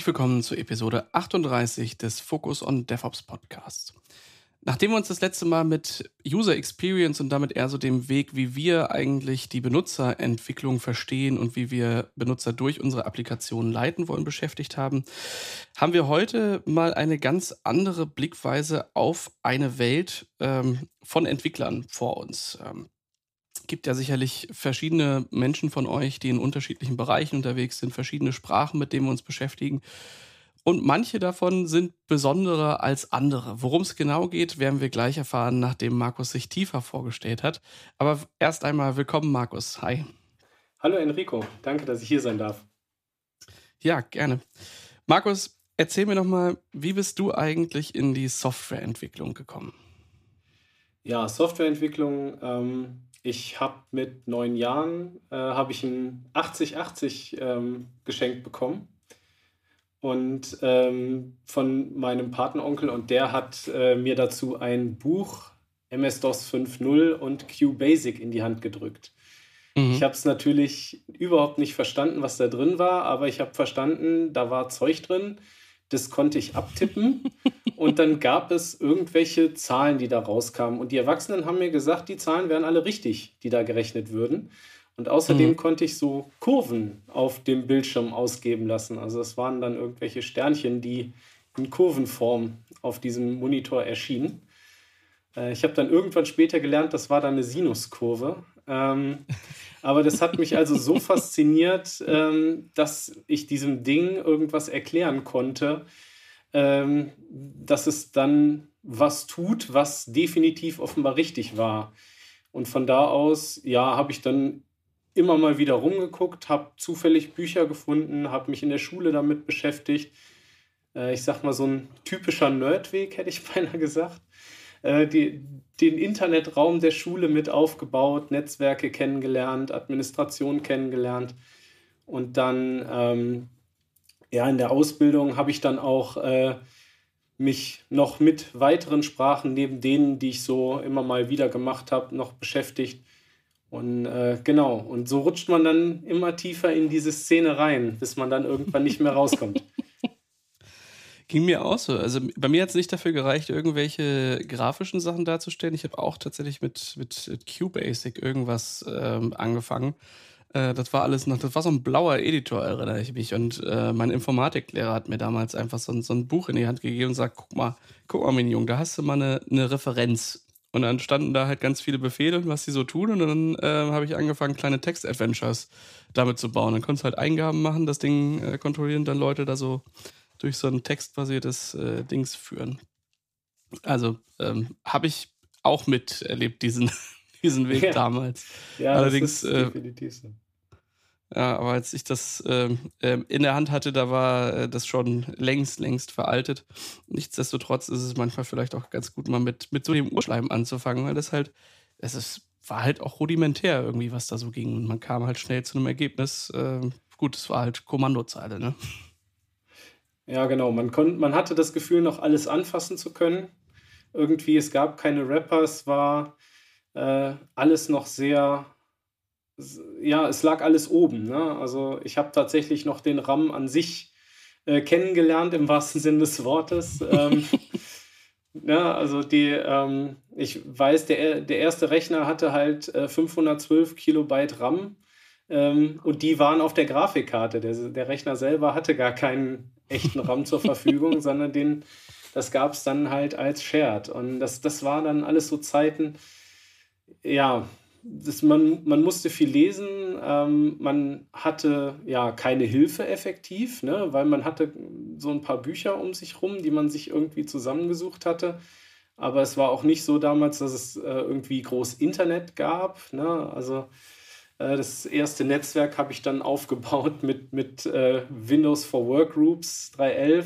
Herzlich willkommen zu Episode 38 des Focus on DevOps Podcasts. Nachdem wir uns das letzte Mal mit User Experience und damit eher so dem Weg, wie wir eigentlich die Benutzerentwicklung verstehen und wie wir Benutzer durch unsere Applikationen leiten wollen, beschäftigt haben, haben wir heute mal eine ganz andere Blickweise auf eine Welt ähm, von Entwicklern vor uns. Ähm, gibt ja sicherlich verschiedene Menschen von euch, die in unterschiedlichen Bereichen unterwegs sind, verschiedene Sprachen, mit denen wir uns beschäftigen. Und manche davon sind besonderer als andere. Worum es genau geht, werden wir gleich erfahren, nachdem Markus sich tiefer vorgestellt hat. Aber erst einmal willkommen, Markus. Hi. Hallo Enrico, danke, dass ich hier sein darf. Ja, gerne. Markus, erzähl mir noch mal, wie bist du eigentlich in die Softwareentwicklung gekommen? Ja, Softwareentwicklung. Ähm, ich habe mit neun Jahren äh, habe ich ein 8080 ähm, geschenkt bekommen und ähm, von meinem Patenonkel und der hat äh, mir dazu ein Buch MS-DOS 5.0 und QBasic in die Hand gedrückt. Mhm. Ich habe es natürlich überhaupt nicht verstanden, was da drin war, aber ich habe verstanden, da war Zeug drin, das konnte ich abtippen und dann gab es irgendwelche Zahlen, die da rauskamen und die Erwachsenen haben mir gesagt, die Zahlen wären alle richtig, die da gerechnet würden. Und außerdem mhm. konnte ich so Kurven auf dem Bildschirm ausgeben lassen. Also es waren dann irgendwelche Sternchen, die in Kurvenform auf diesem Monitor erschienen. Äh, ich habe dann irgendwann später gelernt, das war dann eine Sinuskurve. Ähm, aber das hat mich also so fasziniert, ähm, dass ich diesem Ding irgendwas erklären konnte, ähm, dass es dann was tut, was definitiv offenbar richtig war. Und von da aus, ja, habe ich dann immer mal wieder rumgeguckt, habe zufällig Bücher gefunden, habe mich in der Schule damit beschäftigt. Äh, ich sag mal, so ein typischer Nerdweg, hätte ich beinahe gesagt. Äh, die, den Internetraum der Schule mit aufgebaut, Netzwerke kennengelernt, Administration kennengelernt. Und dann, ähm, ja, in der Ausbildung habe ich dann auch äh, mich noch mit weiteren Sprachen neben denen, die ich so immer mal wieder gemacht habe, noch beschäftigt. Und äh, genau, und so rutscht man dann immer tiefer in diese Szene rein, bis man dann irgendwann nicht mehr rauskommt. Ging mir auch so. Also bei mir hat es nicht dafür gereicht, irgendwelche grafischen Sachen darzustellen. Ich habe auch tatsächlich mit, mit QBasic irgendwas ähm, angefangen. Äh, das war alles noch, das war so ein blauer Editor, erinnere ich mich. Und äh, mein Informatiklehrer hat mir damals einfach so, so ein Buch in die Hand gegeben und sagt, guck mal, guck mal, mein Junge, da hast du mal eine, eine Referenz. Und dann standen da halt ganz viele Befehle, was sie so tun. Und dann äh, habe ich angefangen, kleine Text-Adventures damit zu bauen. Dann konntest du halt Eingaben machen, das Ding äh, kontrollieren, dann Leute da so durch so ein textbasiertes äh, Dings führen. Also ähm, habe ich auch miterlebt, diesen, diesen Weg ja. damals. Ja, Allerdings, das ist äh, definitiv so. Ja, aber als ich das ähm, in der Hand hatte, da war äh, das schon längst, längst veraltet. Nichtsdestotrotz ist es manchmal vielleicht auch ganz gut, mal mit, mit so dem Urschleim anzufangen, weil das halt, es ist, war halt auch rudimentär irgendwie, was da so ging. Und man kam halt schnell zu einem Ergebnis. Äh, gut, es war halt Kommandozeile, ne? Ja, genau. Man, kon man hatte das Gefühl, noch alles anfassen zu können. Irgendwie, es gab keine Rapper, es war äh, alles noch sehr ja, es lag alles oben. Ne? Also ich habe tatsächlich noch den RAM an sich äh, kennengelernt, im wahrsten Sinne des Wortes. ähm, ja, also die, ähm, ich weiß, der, der erste Rechner hatte halt äh, 512 Kilobyte RAM ähm, und die waren auf der Grafikkarte. Der, der Rechner selber hatte gar keinen echten RAM zur Verfügung, sondern den, das gab es dann halt als Shared. Und das, das war dann alles so Zeiten, ja, das, man, man musste viel lesen, ähm, man hatte ja keine Hilfe effektiv, ne, weil man hatte so ein paar Bücher um sich rum, die man sich irgendwie zusammengesucht hatte. Aber es war auch nicht so damals, dass es äh, irgendwie groß Internet gab. Ne? Also das erste Netzwerk habe ich dann aufgebaut mit, mit äh, Windows for Workgroups 3.11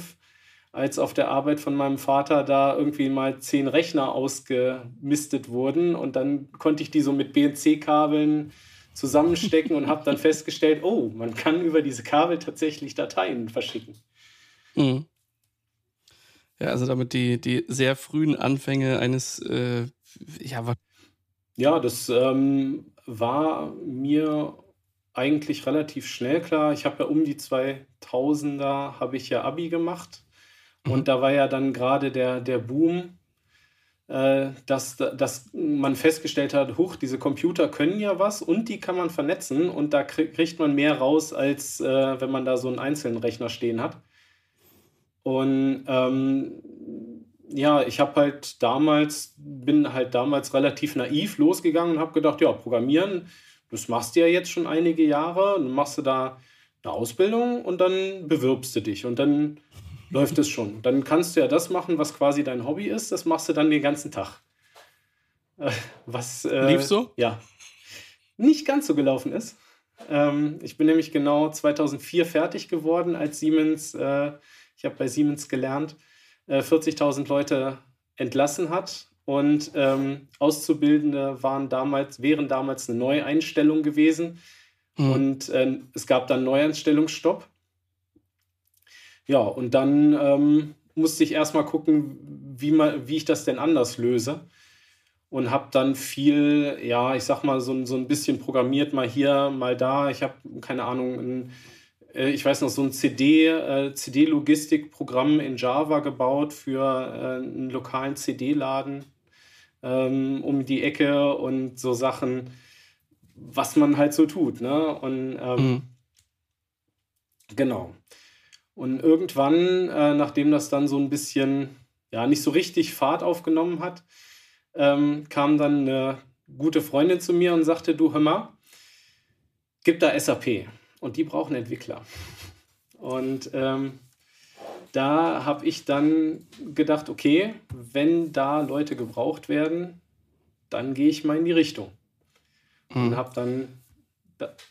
als auf der Arbeit von meinem Vater da irgendwie mal zehn Rechner ausgemistet wurden und dann konnte ich die so mit BNC-Kabeln zusammenstecken und habe dann festgestellt, oh, man kann über diese Kabel tatsächlich Dateien verschicken. Mhm. Ja, also damit die, die sehr frühen Anfänge eines, äh, ja, ja, das ähm, war mir eigentlich relativ schnell klar. Ich habe ja um die 2000er habe ich ja Abi gemacht mhm. und da war ja dann gerade der, der Boom, äh, dass, dass man festgestellt hat, huch, diese Computer können ja was und die kann man vernetzen und da kriegt man mehr raus, als äh, wenn man da so einen einzelnen Rechner stehen hat. Und ähm, ja, ich habe halt damals, bin halt damals relativ naiv losgegangen und habe gedacht, ja, Programmieren, das machst du ja jetzt schon einige Jahre, dann machst du da eine Ausbildung und dann bewirbst du dich und dann läuft es schon. Dann kannst du ja das machen, was quasi dein Hobby ist, das machst du dann den ganzen Tag. Äh, was äh, lief so? Ja, nicht ganz so gelaufen ist. Ähm, ich bin nämlich genau 2004 fertig geworden, als Siemens, äh, ich habe bei Siemens gelernt, 40.000 äh, Leute entlassen hat und ähm, Auszubildende waren damals, wären damals eine Neueinstellung gewesen. Mhm. Und äh, es gab dann Neueinstellungsstopp. Ja, und dann ähm, musste ich erstmal gucken, wie, man, wie ich das denn anders löse. Und habe dann viel, ja, ich sag mal, so, so ein bisschen programmiert, mal hier, mal da. Ich habe, keine Ahnung, ein ich weiß noch, so ein CD, äh, CD-Logistikprogramm in Java gebaut für äh, einen lokalen CD-Laden ähm, um die Ecke und so Sachen, was man halt so tut. Ne? Und ähm, mhm. genau. Und irgendwann, äh, nachdem das dann so ein bisschen, ja, nicht so richtig Fahrt aufgenommen hat, ähm, kam dann eine gute Freundin zu mir und sagte, du hör mal, gib da SAP und die brauchen Entwickler. Und ähm, da habe ich dann gedacht, okay, wenn da Leute gebraucht werden, dann gehe ich mal in die Richtung. Mhm. Und habe dann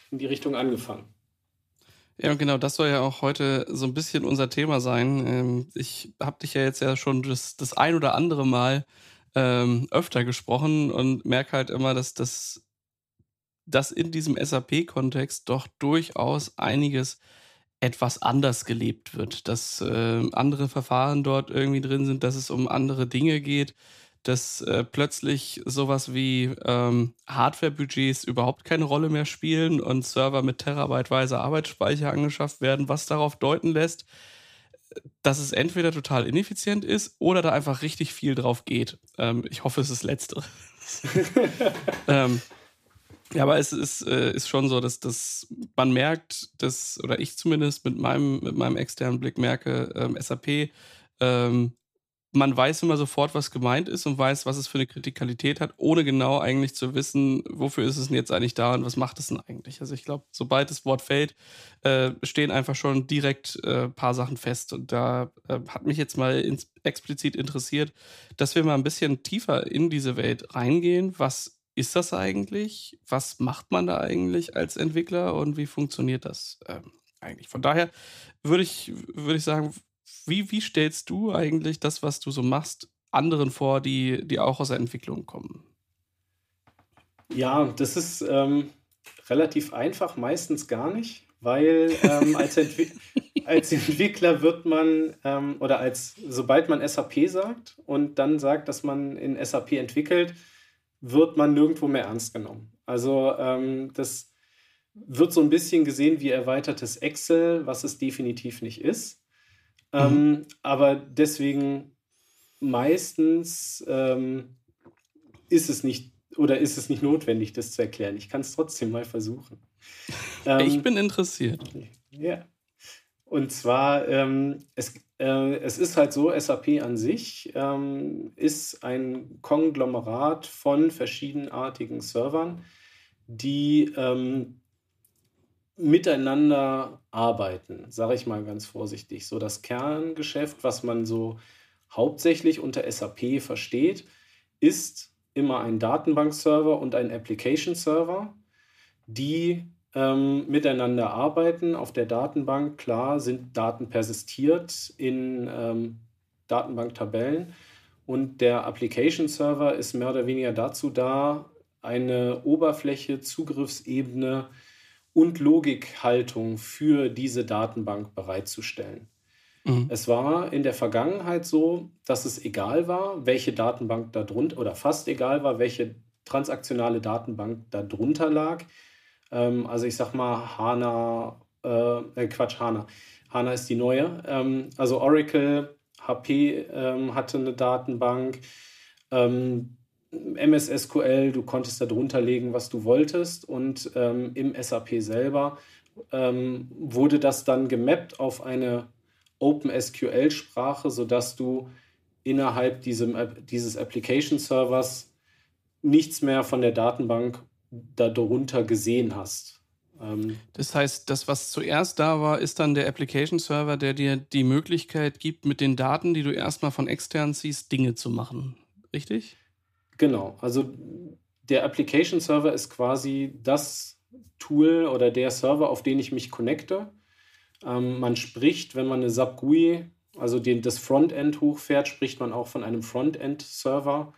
in die Richtung angefangen. Ja, und genau, das soll ja auch heute so ein bisschen unser Thema sein. Ähm, ich habe dich ja jetzt ja schon das, das ein oder andere Mal ähm, öfter gesprochen und merke halt immer, dass das dass in diesem SAP-Kontext doch durchaus einiges etwas anders gelebt wird, dass äh, andere Verfahren dort irgendwie drin sind, dass es um andere Dinge geht, dass äh, plötzlich sowas wie ähm, Hardware-Budgets überhaupt keine Rolle mehr spielen und Server mit terabyteweise Arbeitsspeicher angeschafft werden, was darauf deuten lässt, dass es entweder total ineffizient ist oder da einfach richtig viel drauf geht. Ähm, ich hoffe, es ist letztere. ähm, ja, aber es ist, äh, ist schon so, dass, dass man merkt, dass, oder ich zumindest mit meinem, mit meinem externen Blick merke, ähm, SAP, ähm, man weiß immer sofort, was gemeint ist und weiß, was es für eine Kritikalität hat, ohne genau eigentlich zu wissen, wofür ist es denn jetzt eigentlich da und was macht es denn eigentlich. Also ich glaube, sobald das Wort fällt, äh, stehen einfach schon direkt ein äh, paar Sachen fest. Und da äh, hat mich jetzt mal ins, explizit interessiert, dass wir mal ein bisschen tiefer in diese Welt reingehen. Was ist das eigentlich? Was macht man da eigentlich als Entwickler und wie funktioniert das ähm, eigentlich? Von daher würde ich, würde ich sagen, wie, wie stellst du eigentlich das, was du so machst, anderen vor, die, die auch aus der Entwicklung kommen? Ja, das ist ähm, relativ einfach, meistens gar nicht, weil ähm, als, Entwi als, Entwickler wird man ähm, oder als sobald man SAP sagt und dann sagt, dass man in SAP entwickelt, wird man nirgendwo mehr ernst genommen. Also ähm, das wird so ein bisschen gesehen wie erweitertes Excel, was es definitiv nicht ist. Ähm, mhm. aber deswegen meistens ähm, ist es nicht oder ist es nicht notwendig, das zu erklären. Ich kann es trotzdem mal versuchen. ich bin interessiert. Ja. Und zwar, ähm, es, es ist halt so, SAP an sich ähm, ist ein Konglomerat von verschiedenartigen Servern, die ähm, miteinander arbeiten, sage ich mal ganz vorsichtig. So das Kerngeschäft, was man so hauptsächlich unter SAP versteht, ist immer ein Datenbankserver und ein Application Server, die ähm, miteinander arbeiten. Auf der Datenbank, klar, sind Daten persistiert in ähm, Datenbanktabellen. Und der Application Server ist mehr oder weniger dazu da, eine Oberfläche, Zugriffsebene und Logikhaltung für diese Datenbank bereitzustellen. Mhm. Es war in der Vergangenheit so, dass es egal war, welche Datenbank da drunter oder fast egal war, welche transaktionale Datenbank da drunter lag. Ähm, also ich sag mal HANA, äh, äh, Quatsch, HANA. HANA ist die neue. Ähm, also Oracle, HP ähm, hatte eine Datenbank. Ähm, MS SQL, du konntest da drunter legen, was du wolltest. Und ähm, im SAP selber ähm, wurde das dann gemappt auf eine OpenSQL-Sprache, sodass du innerhalb diesem, dieses Application-Servers nichts mehr von der Datenbank darunter gesehen hast. Ähm, das heißt, das, was zuerst da war, ist dann der Application-Server, der dir die Möglichkeit gibt, mit den Daten, die du erstmal von extern siehst, Dinge zu machen. Richtig? Genau. Also der Application-Server ist quasi das Tool oder der Server, auf den ich mich connecte. Ähm, man spricht, wenn man eine SAP GUI, also den, das Frontend hochfährt, spricht man auch von einem Frontend-Server,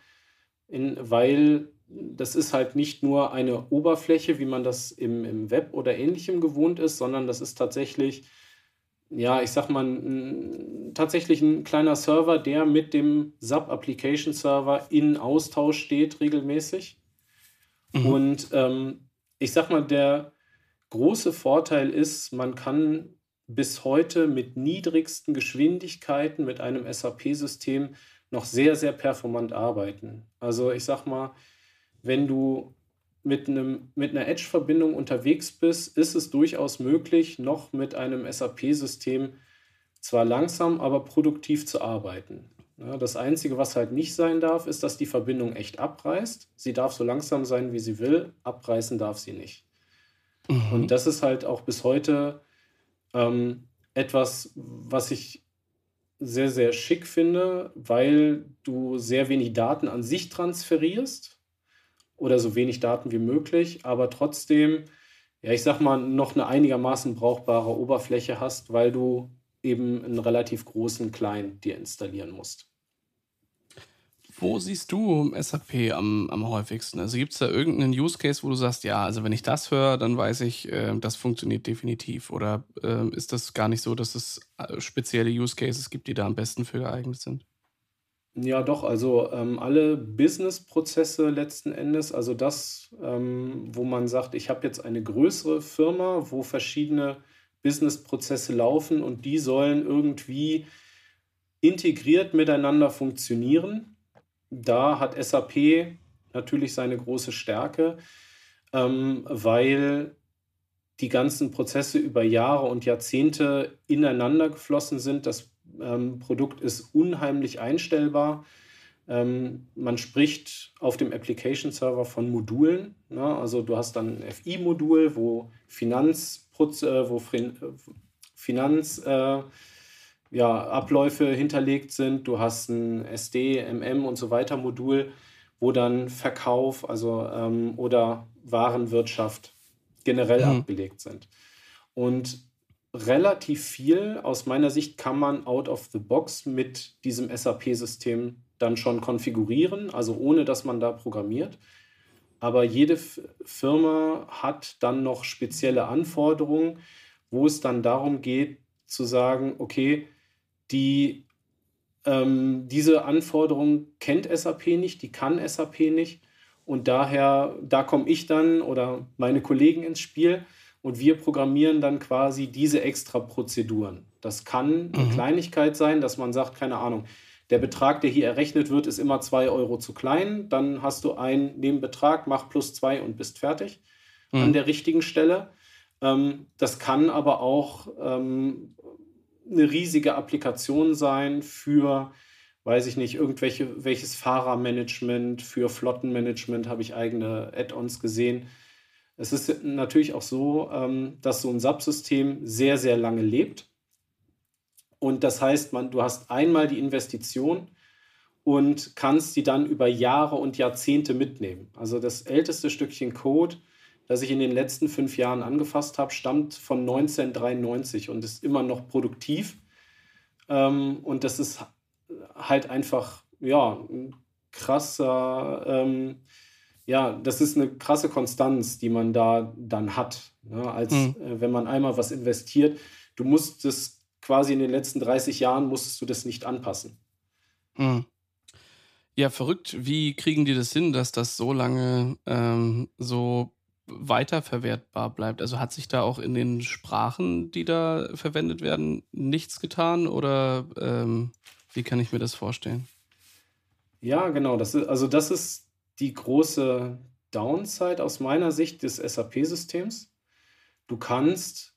weil das ist halt nicht nur eine Oberfläche, wie man das im, im Web oder ähnlichem gewohnt ist, sondern das ist tatsächlich, ja, ich sag mal, ein, tatsächlich ein kleiner Server, der mit dem SAP Application Server in Austausch steht regelmäßig. Mhm. Und ähm, ich sag mal, der große Vorteil ist, man kann bis heute mit niedrigsten Geschwindigkeiten mit einem SAP-System noch sehr, sehr performant arbeiten. Also ich sag mal, wenn du mit, einem, mit einer Edge-Verbindung unterwegs bist, ist es durchaus möglich, noch mit einem SAP-System zwar langsam, aber produktiv zu arbeiten. Ja, das Einzige, was halt nicht sein darf, ist, dass die Verbindung echt abreißt. Sie darf so langsam sein, wie sie will, abreißen darf sie nicht. Mhm. Und das ist halt auch bis heute ähm, etwas, was ich sehr, sehr schick finde, weil du sehr wenig Daten an sich transferierst oder so wenig Daten wie möglich, aber trotzdem, ja, ich sag mal, noch eine einigermaßen brauchbare Oberfläche hast, weil du eben einen relativ großen Client dir installieren musst. Wo siehst du SAP am, am häufigsten? Also gibt es da irgendeinen Use Case, wo du sagst, ja, also wenn ich das höre, dann weiß ich, äh, das funktioniert definitiv? Oder äh, ist das gar nicht so, dass es äh, spezielle Use Cases gibt, die da am besten für geeignet sind? Ja, doch, also ähm, alle Business-Prozesse letzten Endes, also das, ähm, wo man sagt, ich habe jetzt eine größere Firma, wo verschiedene Business-Prozesse laufen und die sollen irgendwie integriert miteinander funktionieren. Da hat SAP natürlich seine große Stärke, ähm, weil die ganzen Prozesse über Jahre und Jahrzehnte ineinander geflossen sind. Das ähm, Produkt ist unheimlich einstellbar. Ähm, man spricht auf dem Application Server von Modulen. Ne? Also du hast dann ein FI-Modul, wo Finanz, äh, wo Finanz äh, ja, Abläufe hinterlegt sind. Du hast ein SD, MM und so weiter Modul, wo dann Verkauf, also ähm, oder Warenwirtschaft generell mhm. abgelegt sind. Und relativ viel aus meiner Sicht kann man out of the box mit diesem SAP-System dann schon konfigurieren, also ohne dass man da programmiert. Aber jede Firma hat dann noch spezielle Anforderungen, wo es dann darum geht zu sagen, okay, die, ähm, diese Anforderung kennt SAP nicht, die kann SAP nicht. Und daher, da komme ich dann oder meine Kollegen ins Spiel und wir programmieren dann quasi diese extra Prozeduren. Das kann eine mhm. Kleinigkeit sein, dass man sagt, keine Ahnung, der Betrag, der hier errechnet wird, ist immer 2 Euro zu klein. Dann hast du einen Nebenbetrag, mach plus 2 und bist fertig mhm. an der richtigen Stelle. Ähm, das kann aber auch ähm, eine riesige Applikation sein für, weiß ich nicht, irgendwelche, welches Fahrermanagement, für Flottenmanagement habe ich eigene Add-ons gesehen es ist natürlich auch so, ähm, dass so ein Subsystem sehr, sehr lange lebt. Und das heißt, man, du hast einmal die Investition und kannst die dann über Jahre und Jahrzehnte mitnehmen. Also das älteste Stückchen Code, das ich in den letzten fünf Jahren angefasst habe, stammt von 1993 und ist immer noch produktiv. Ähm, und das ist halt einfach, ja, ein krasser ähm, ja, das ist eine krasse Konstanz, die man da dann hat. Ne? Als mhm. äh, wenn man einmal was investiert, du musst es quasi in den letzten 30 Jahren musstest du das nicht anpassen. Mhm. Ja, verrückt. Wie kriegen die das hin, dass das so lange ähm, so weiterverwertbar bleibt. Also hat sich da auch in den Sprachen, die da verwendet werden, nichts getan oder ähm, wie kann ich mir das vorstellen? Ja, genau. Das ist, also das ist die große Downside aus meiner Sicht des SAP-Systems. Du kannst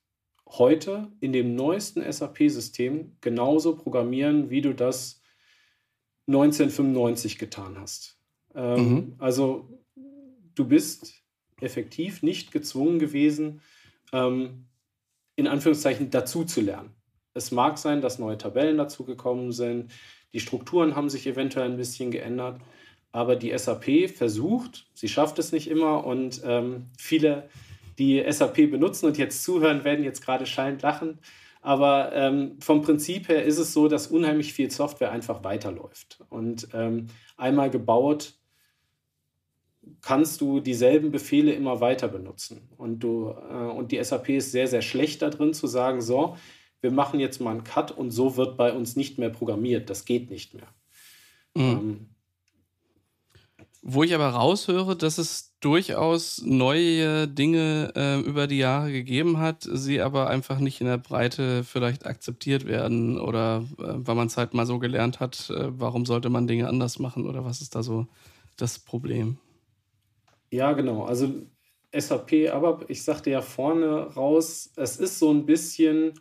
heute in dem neuesten SAP-System genauso programmieren, wie du das 1995 getan hast. Ähm, mhm. Also du bist effektiv nicht gezwungen gewesen, ähm, in Anführungszeichen dazu zu lernen. Es mag sein, dass neue Tabellen dazugekommen sind, die Strukturen haben sich eventuell ein bisschen geändert, aber die SAP versucht, sie schafft es nicht immer und ähm, viele, die SAP benutzen und jetzt zuhören, werden jetzt gerade schallend lachen. Aber ähm, vom Prinzip her ist es so, dass unheimlich viel Software einfach weiterläuft. Und ähm, einmal gebaut, kannst du dieselben Befehle immer weiter benutzen. Und, du, äh, und die SAP ist sehr, sehr schlecht darin zu sagen, so, wir machen jetzt mal einen Cut und so wird bei uns nicht mehr programmiert. Das geht nicht mehr. Mhm. Ähm, Wo ich aber raushöre, dass es durchaus neue Dinge äh, über die Jahre gegeben hat, sie aber einfach nicht in der Breite vielleicht akzeptiert werden oder äh, weil man es halt mal so gelernt hat, äh, warum sollte man Dinge anders machen oder was ist da so das Problem? Ja, genau. Also SAP, aber ich sagte ja vorne raus, es ist so ein bisschen,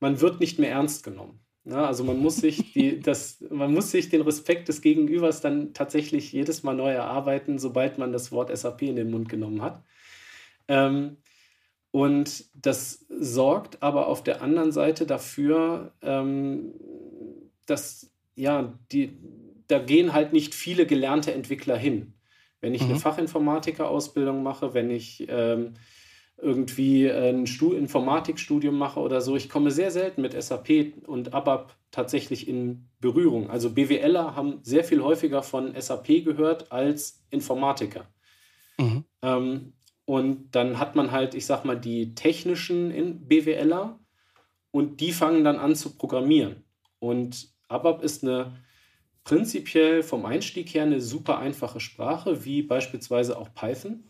man wird nicht mehr ernst genommen. Ja, also man muss sich die, das, man muss sich den Respekt des Gegenübers dann tatsächlich jedes Mal neu erarbeiten, sobald man das Wort SAP in den Mund genommen hat. Ähm, und das sorgt aber auf der anderen Seite dafür, ähm, dass ja, die, da gehen halt nicht viele gelernte Entwickler hin. Wenn ich mhm. eine Fachinformatiker-Ausbildung mache, wenn ich ähm, irgendwie ein Stu Informatikstudium mache oder so, ich komme sehr selten mit SAP und ABAP tatsächlich in Berührung. Also BWLer haben sehr viel häufiger von SAP gehört als Informatiker. Mhm. Ähm, und dann hat man halt, ich sag mal, die technischen BWLer und die fangen dann an zu programmieren. Und ABAP ist eine prinzipiell vom Einstieg her eine super einfache Sprache, wie beispielsweise auch Python,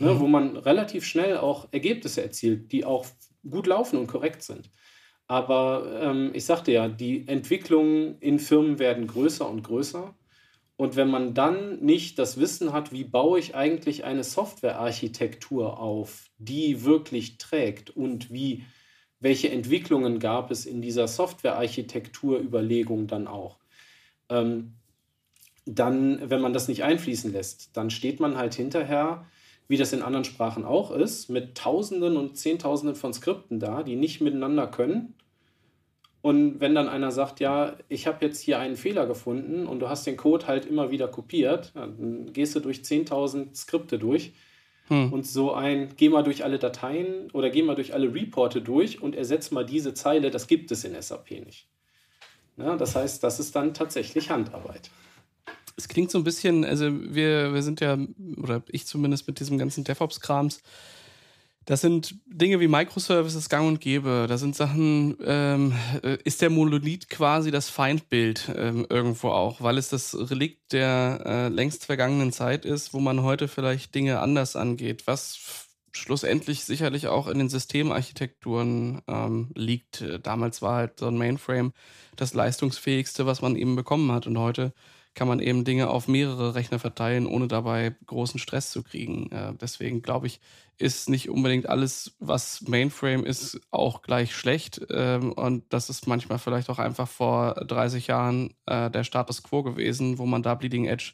ne, mhm. wo man relativ schnell auch Ergebnisse erzielt, die auch gut laufen und korrekt sind. Aber ähm, ich sagte ja, die Entwicklungen in Firmen werden größer und größer. Und wenn man dann nicht das Wissen hat, wie baue ich eigentlich eine Softwarearchitektur auf, die wirklich trägt und wie, welche Entwicklungen gab es in dieser Softwarearchitekturüberlegung dann auch, ähm, dann, wenn man das nicht einfließen lässt, dann steht man halt hinterher, wie das in anderen Sprachen auch ist, mit Tausenden und Zehntausenden von Skripten da, die nicht miteinander können. Und wenn dann einer sagt, ja, ich habe jetzt hier einen Fehler gefunden und du hast den Code halt immer wieder kopiert, dann gehst du durch 10.000 Skripte durch hm. und so ein, geh mal durch alle Dateien oder geh mal durch alle Reporte durch und ersetz mal diese Zeile, das gibt es in SAP nicht. Ja, das heißt, das ist dann tatsächlich Handarbeit. Es klingt so ein bisschen, also wir, wir sind ja, oder ich zumindest mit diesem ganzen DevOps-Krams, das sind Dinge wie Microservices gang und gäbe. Da sind Sachen, ähm, äh, ist der Monolith quasi das Feindbild ähm, irgendwo auch, weil es das Relikt der äh, längst vergangenen Zeit ist, wo man heute vielleicht Dinge anders angeht, was schlussendlich sicherlich auch in den Systemarchitekturen ähm, liegt. Damals war halt so ein Mainframe das leistungsfähigste, was man eben bekommen hat. Und heute kann man eben Dinge auf mehrere Rechner verteilen, ohne dabei großen Stress zu kriegen. Äh, deswegen glaube ich, ist nicht unbedingt alles, was Mainframe ist, auch gleich schlecht. Ähm, und das ist manchmal vielleicht auch einfach vor 30 Jahren äh, der Status quo gewesen, wo man da Bleeding Edge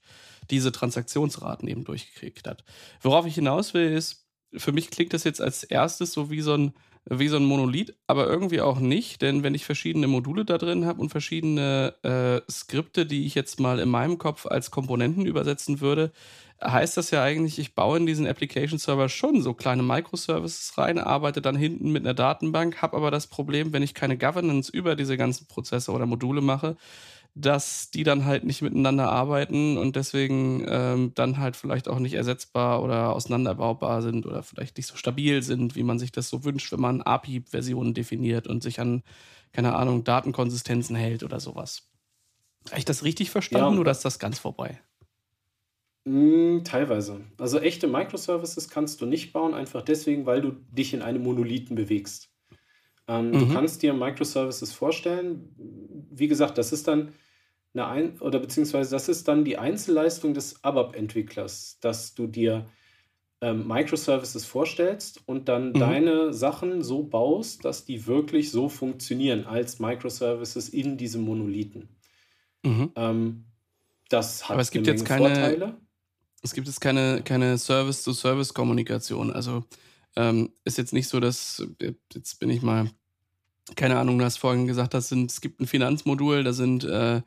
diese Transaktionsraten eben durchgekriegt hat. Worauf ich hinaus will, ist, für mich klingt das jetzt als erstes so wie so ein, wie so ein Monolith, aber irgendwie auch nicht, denn wenn ich verschiedene Module da drin habe und verschiedene äh, Skripte, die ich jetzt mal in meinem Kopf als Komponenten übersetzen würde, heißt das ja eigentlich, ich baue in diesen Application Server schon so kleine Microservices rein, arbeite dann hinten mit einer Datenbank, habe aber das Problem, wenn ich keine Governance über diese ganzen Prozesse oder Module mache, dass die dann halt nicht miteinander arbeiten und deswegen ähm, dann halt vielleicht auch nicht ersetzbar oder auseinanderbaubar sind oder vielleicht nicht so stabil sind, wie man sich das so wünscht, wenn man API-Versionen definiert und sich an, keine Ahnung, Datenkonsistenzen hält oder sowas. Habe ich das richtig verstanden ja, oder ist das ganz vorbei? Hm, teilweise. Also echte Microservices kannst du nicht bauen, einfach deswegen, weil du dich in einem Monolithen bewegst. Ähm, Du mhm. kannst dir Microservices vorstellen. Wie gesagt, das ist dann eine Ein oder beziehungsweise das ist dann die Einzelleistung des ABAP-Entwicklers, dass du dir ähm, Microservices vorstellst und dann Mhm. deine Sachen so baust, dass die wirklich so funktionieren als Microservices in diesem Monolithen. Mhm. Ähm, das Aber es gibt jetzt keine, Vorteile. es gibt jetzt keine, keine Service-to-Service-Kommunikation. Also ähm, ist jetzt nicht so, dass, jetzt bin ich mal, keine Ahnung, du hast vorhin gesagt, das sind, es gibt ein Finanzmodul, da sind äh,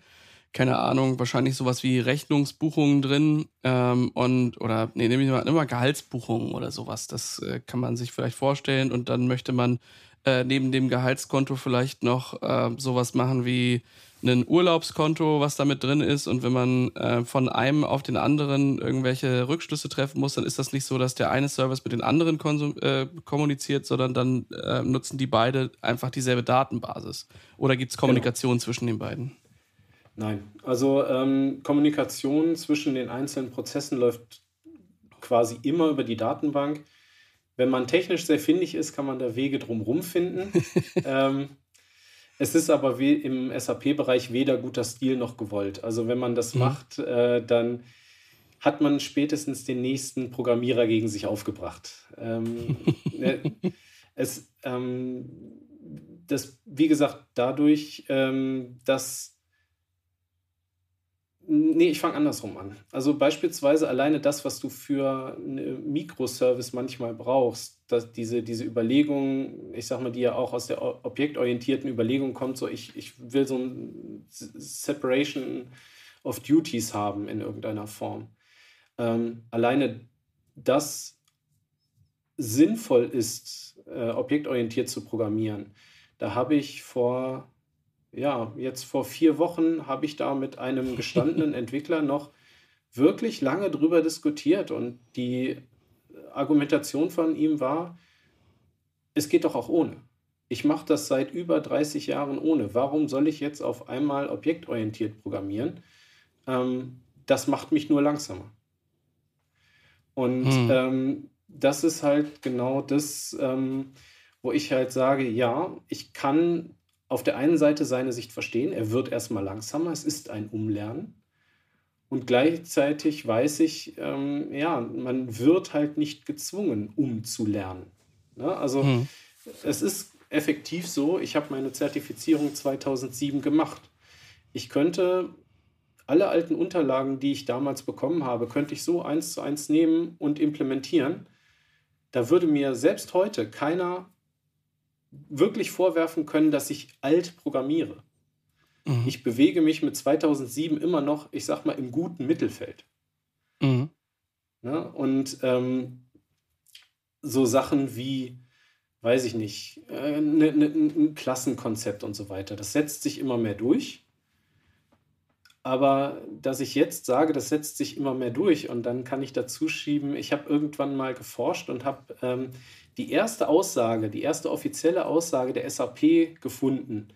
keine Ahnung, wahrscheinlich sowas wie Rechnungsbuchungen drin ähm, und oder nee, nehme ich mal immer Gehaltsbuchungen oder sowas. Das äh, kann man sich vielleicht vorstellen und dann möchte man äh, neben dem Gehaltskonto vielleicht noch äh, sowas machen wie ein Urlaubskonto, was damit drin ist. Und wenn man äh, von einem auf den anderen irgendwelche Rückschlüsse treffen muss, dann ist das nicht so, dass der eine Service mit den anderen äh, kommuniziert, sondern dann äh, nutzen die beide einfach dieselbe Datenbasis. Oder gibt es Kommunikation genau. zwischen den beiden? Nein, also ähm, Kommunikation zwischen den einzelnen Prozessen läuft quasi immer über die Datenbank. Wenn man technisch sehr findig ist, kann man da Wege drumherum finden. ähm, es ist aber im SAP-Bereich weder guter Stil noch gewollt. Also wenn man das mhm. macht, äh, dann hat man spätestens den nächsten Programmierer gegen sich aufgebracht. Ähm, ne, es, ähm, das, wie gesagt, dadurch, ähm, dass Nee, ich fange andersrum an. Also beispielsweise alleine das, was du für eine Mikroservice manchmal brauchst, dass diese, diese Überlegung, ich sag mal, die ja auch aus der objektorientierten Überlegung kommt, so ich, ich will so ein Separation of Duties haben in irgendeiner Form. Ähm, alleine das sinnvoll ist, äh, objektorientiert zu programmieren. Da habe ich vor ja, jetzt vor vier Wochen habe ich da mit einem gestandenen Entwickler noch wirklich lange drüber diskutiert und die Argumentation von ihm war, es geht doch auch ohne. Ich mache das seit über 30 Jahren ohne. Warum soll ich jetzt auf einmal objektorientiert programmieren? Ähm, das macht mich nur langsamer. Und hm. ähm, das ist halt genau das, ähm, wo ich halt sage, ja, ich kann auf der einen Seite seine Sicht verstehen, er wird erstmal langsamer, es ist ein Umlernen. Und gleichzeitig weiß ich, ähm, ja, man wird halt nicht gezwungen, umzulernen. Ne? Also hm. es ist effektiv so, ich habe meine Zertifizierung 2007 gemacht. Ich könnte alle alten Unterlagen, die ich damals bekommen habe, könnte ich so eins zu eins nehmen und implementieren. Da würde mir selbst heute keiner wirklich vorwerfen können, dass ich alt programmiere. Mhm. Ich bewege mich mit 2007 immer noch, ich sag mal, im guten Mittelfeld. Mhm. Ja, und ähm, so Sachen wie, weiß ich nicht, äh, ne, ne, ein Klassenkonzept und so weiter, das setzt sich immer mehr durch. Aber dass ich jetzt sage, das setzt sich immer mehr durch und dann kann ich dazu schieben, ich habe irgendwann mal geforscht und habe ähm, die erste Aussage, die erste offizielle Aussage der SAP gefunden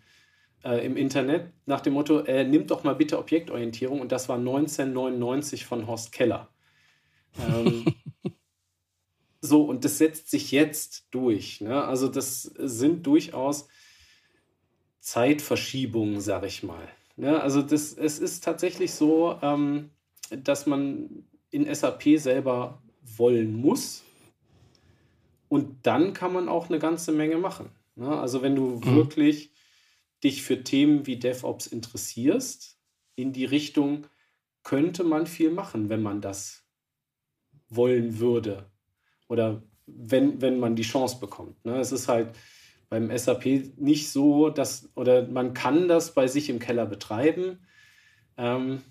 äh, im Internet nach dem Motto, äh, nimmt doch mal bitte Objektorientierung und das war 1999 von Horst Keller. Ähm, so, und das setzt sich jetzt durch. Ne? Also das sind durchaus Zeitverschiebungen, sag ich mal. Ne? Also das, es ist tatsächlich so, ähm, dass man in SAP selber wollen muss, und dann kann man auch eine ganze Menge machen. Ne? Also wenn du mhm. wirklich dich für Themen wie DevOps interessierst, in die Richtung könnte man viel machen, wenn man das wollen würde. Oder wenn, wenn man die Chance bekommt. Ne? Es ist halt beim SAP nicht so, dass, oder man kann das bei sich im Keller betreiben. Ähm,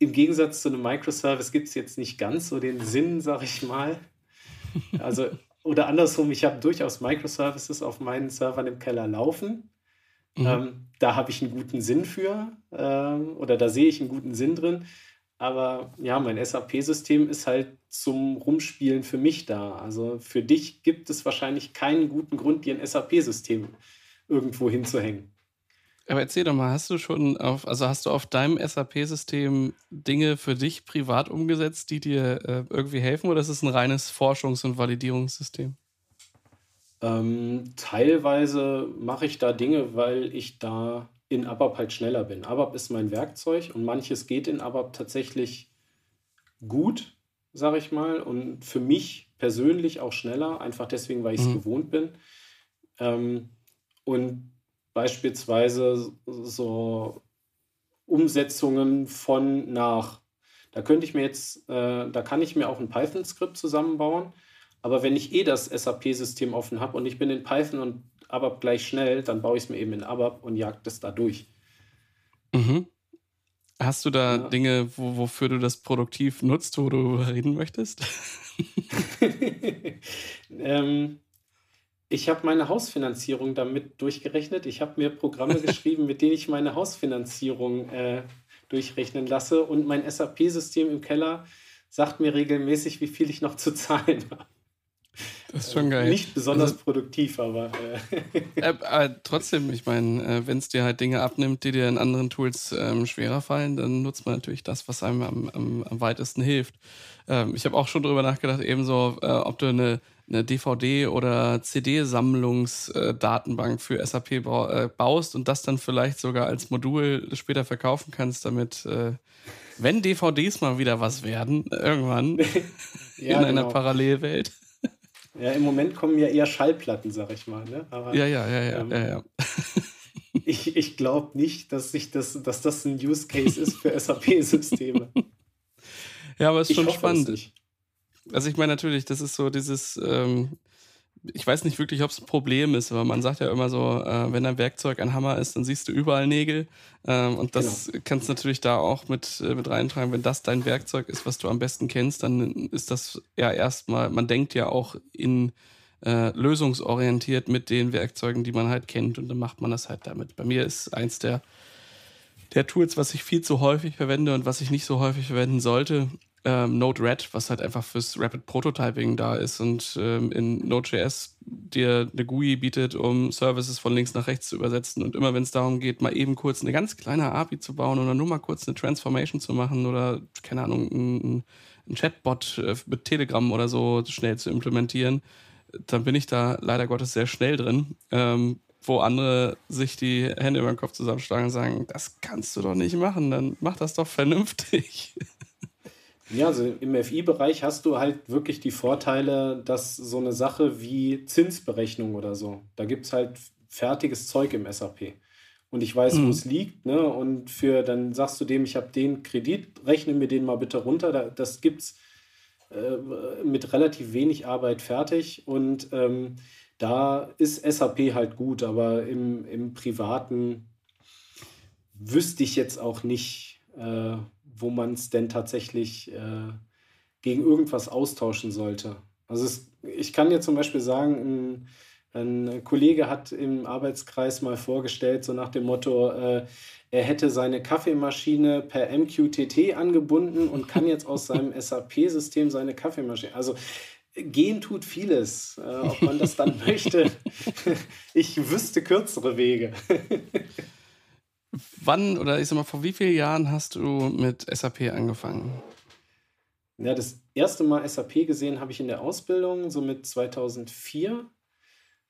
Im Gegensatz zu einem Microservice gibt es jetzt nicht ganz so den Sinn, sag ich mal. Also oder andersrum, ich habe durchaus Microservices auf meinen Servern im Keller laufen. Mhm. Ähm, da habe ich einen guten Sinn für ähm, oder da sehe ich einen guten Sinn drin. Aber ja, mein SAP-System ist halt zum Rumspielen für mich da. Also für dich gibt es wahrscheinlich keinen guten Grund, dir ein SAP-System irgendwo hinzuhängen. Aber erzähl doch mal, hast du schon auf, also hast du auf deinem SAP-System Dinge für dich privat umgesetzt, die dir äh, irgendwie helfen, oder ist es ein reines Forschungs- und Validierungssystem? Ähm, teilweise mache ich da Dinge, weil ich da in ABAP halt schneller bin. ABAP ist mein Werkzeug und manches geht in ABAP tatsächlich gut, sage ich mal, und für mich persönlich auch schneller, einfach deswegen, weil ich es mhm. gewohnt bin. Ähm, und beispielsweise so Umsetzungen von nach. Da könnte ich mir jetzt, äh, da kann ich mir auch ein Python-Skript zusammenbauen. Aber wenn ich eh das SAP-System offen habe und ich bin in Python und ABAP gleich schnell, dann baue ich es mir eben in ABAP und jag das da durch. Mhm. Hast du da ja. Dinge, wo, wofür du das produktiv nutzt, wo du reden möchtest? ähm, ich habe meine Hausfinanzierung damit durchgerechnet. Ich habe mir Programme geschrieben, mit denen ich meine Hausfinanzierung äh, durchrechnen lasse. Und mein SAP-System im Keller sagt mir regelmäßig, wie viel ich noch zu zahlen habe. Das ist schon geil. Nicht besonders also, produktiv, aber. Äh. äh, trotzdem, ich meine, äh, wenn es dir halt Dinge abnimmt, die dir in anderen Tools ähm, schwerer fallen, dann nutzt man natürlich das, was einem am, am, am weitesten hilft. Ähm, ich habe auch schon darüber nachgedacht, ebenso, äh, ob du eine, eine DVD- oder CD-Sammlungsdatenbank für SAP äh, baust und das dann vielleicht sogar als Modul später verkaufen kannst, damit äh, wenn DVDs mal wieder was werden, irgendwann ja, in einer genau. Parallelwelt, ja, im Moment kommen ja eher Schallplatten, sag ich mal. Ne? Aber, ja, ja, ja, ja. Ähm, ja, ja. ich ich glaube nicht, dass, ich das, dass das ein Use Case ist für SAP-Systeme. Ja, aber es ist schon spannend. Also ich meine natürlich, das ist so dieses, ähm, ich weiß nicht wirklich, ob es ein Problem ist, aber man sagt ja immer so, äh, wenn ein Werkzeug ein Hammer ist, dann siehst du überall Nägel. Ähm, und das genau. kannst du natürlich da auch mit, äh, mit reintragen. Wenn das dein Werkzeug ist, was du am besten kennst, dann ist das ja erstmal, man denkt ja auch in äh, lösungsorientiert mit den Werkzeugen, die man halt kennt und dann macht man das halt damit. Bei mir ist eins der, der Tools, was ich viel zu häufig verwende und was ich nicht so häufig verwenden sollte, ähm, Node-RED, was halt einfach fürs Rapid Prototyping da ist und ähm, in Node.js dir eine GUI bietet, um Services von links nach rechts zu übersetzen. Und immer wenn es darum geht, mal eben kurz eine ganz kleine API zu bauen oder nur mal kurz eine Transformation zu machen oder, keine Ahnung, ein, ein Chatbot äh, mit Telegram oder so schnell zu implementieren, dann bin ich da leider Gottes sehr schnell drin. Ähm, wo andere sich die Hände über den Kopf zusammenschlagen und sagen, das kannst du doch nicht machen, dann mach das doch vernünftig. Ja, also im FI-Bereich hast du halt wirklich die Vorteile, dass so eine Sache wie Zinsberechnung oder so, da gibt es halt fertiges Zeug im SAP. Und ich weiß, mhm. wo es liegt, ne? Und für, dann sagst du dem, ich habe den Kredit, rechne mir den mal bitte runter. Das gibt's äh, mit relativ wenig Arbeit fertig. Und ähm, da ist SAP halt gut, aber im, im Privaten wüsste ich jetzt auch nicht, äh, wo man es denn tatsächlich äh, gegen irgendwas austauschen sollte. Also es, ich kann dir zum Beispiel sagen, ein, ein, Kollege hat im Arbeitskreis mal vorgestellt, so nach dem Motto, äh, er hätte seine Kaffeemaschine per MQTT angebunden und kann jetzt aus seinem SAP-System seine Kaffeemaschine. Also gehen tut vieles, äh, ob man das dann möchte. ich wüsste kürzere Wege. Wann oder ich sag mal, vor wie vielen Jahren hast du mit SAP angefangen? Ja, das erste Mal SAP gesehen habe ich in der Ausbildung, so mit 2004.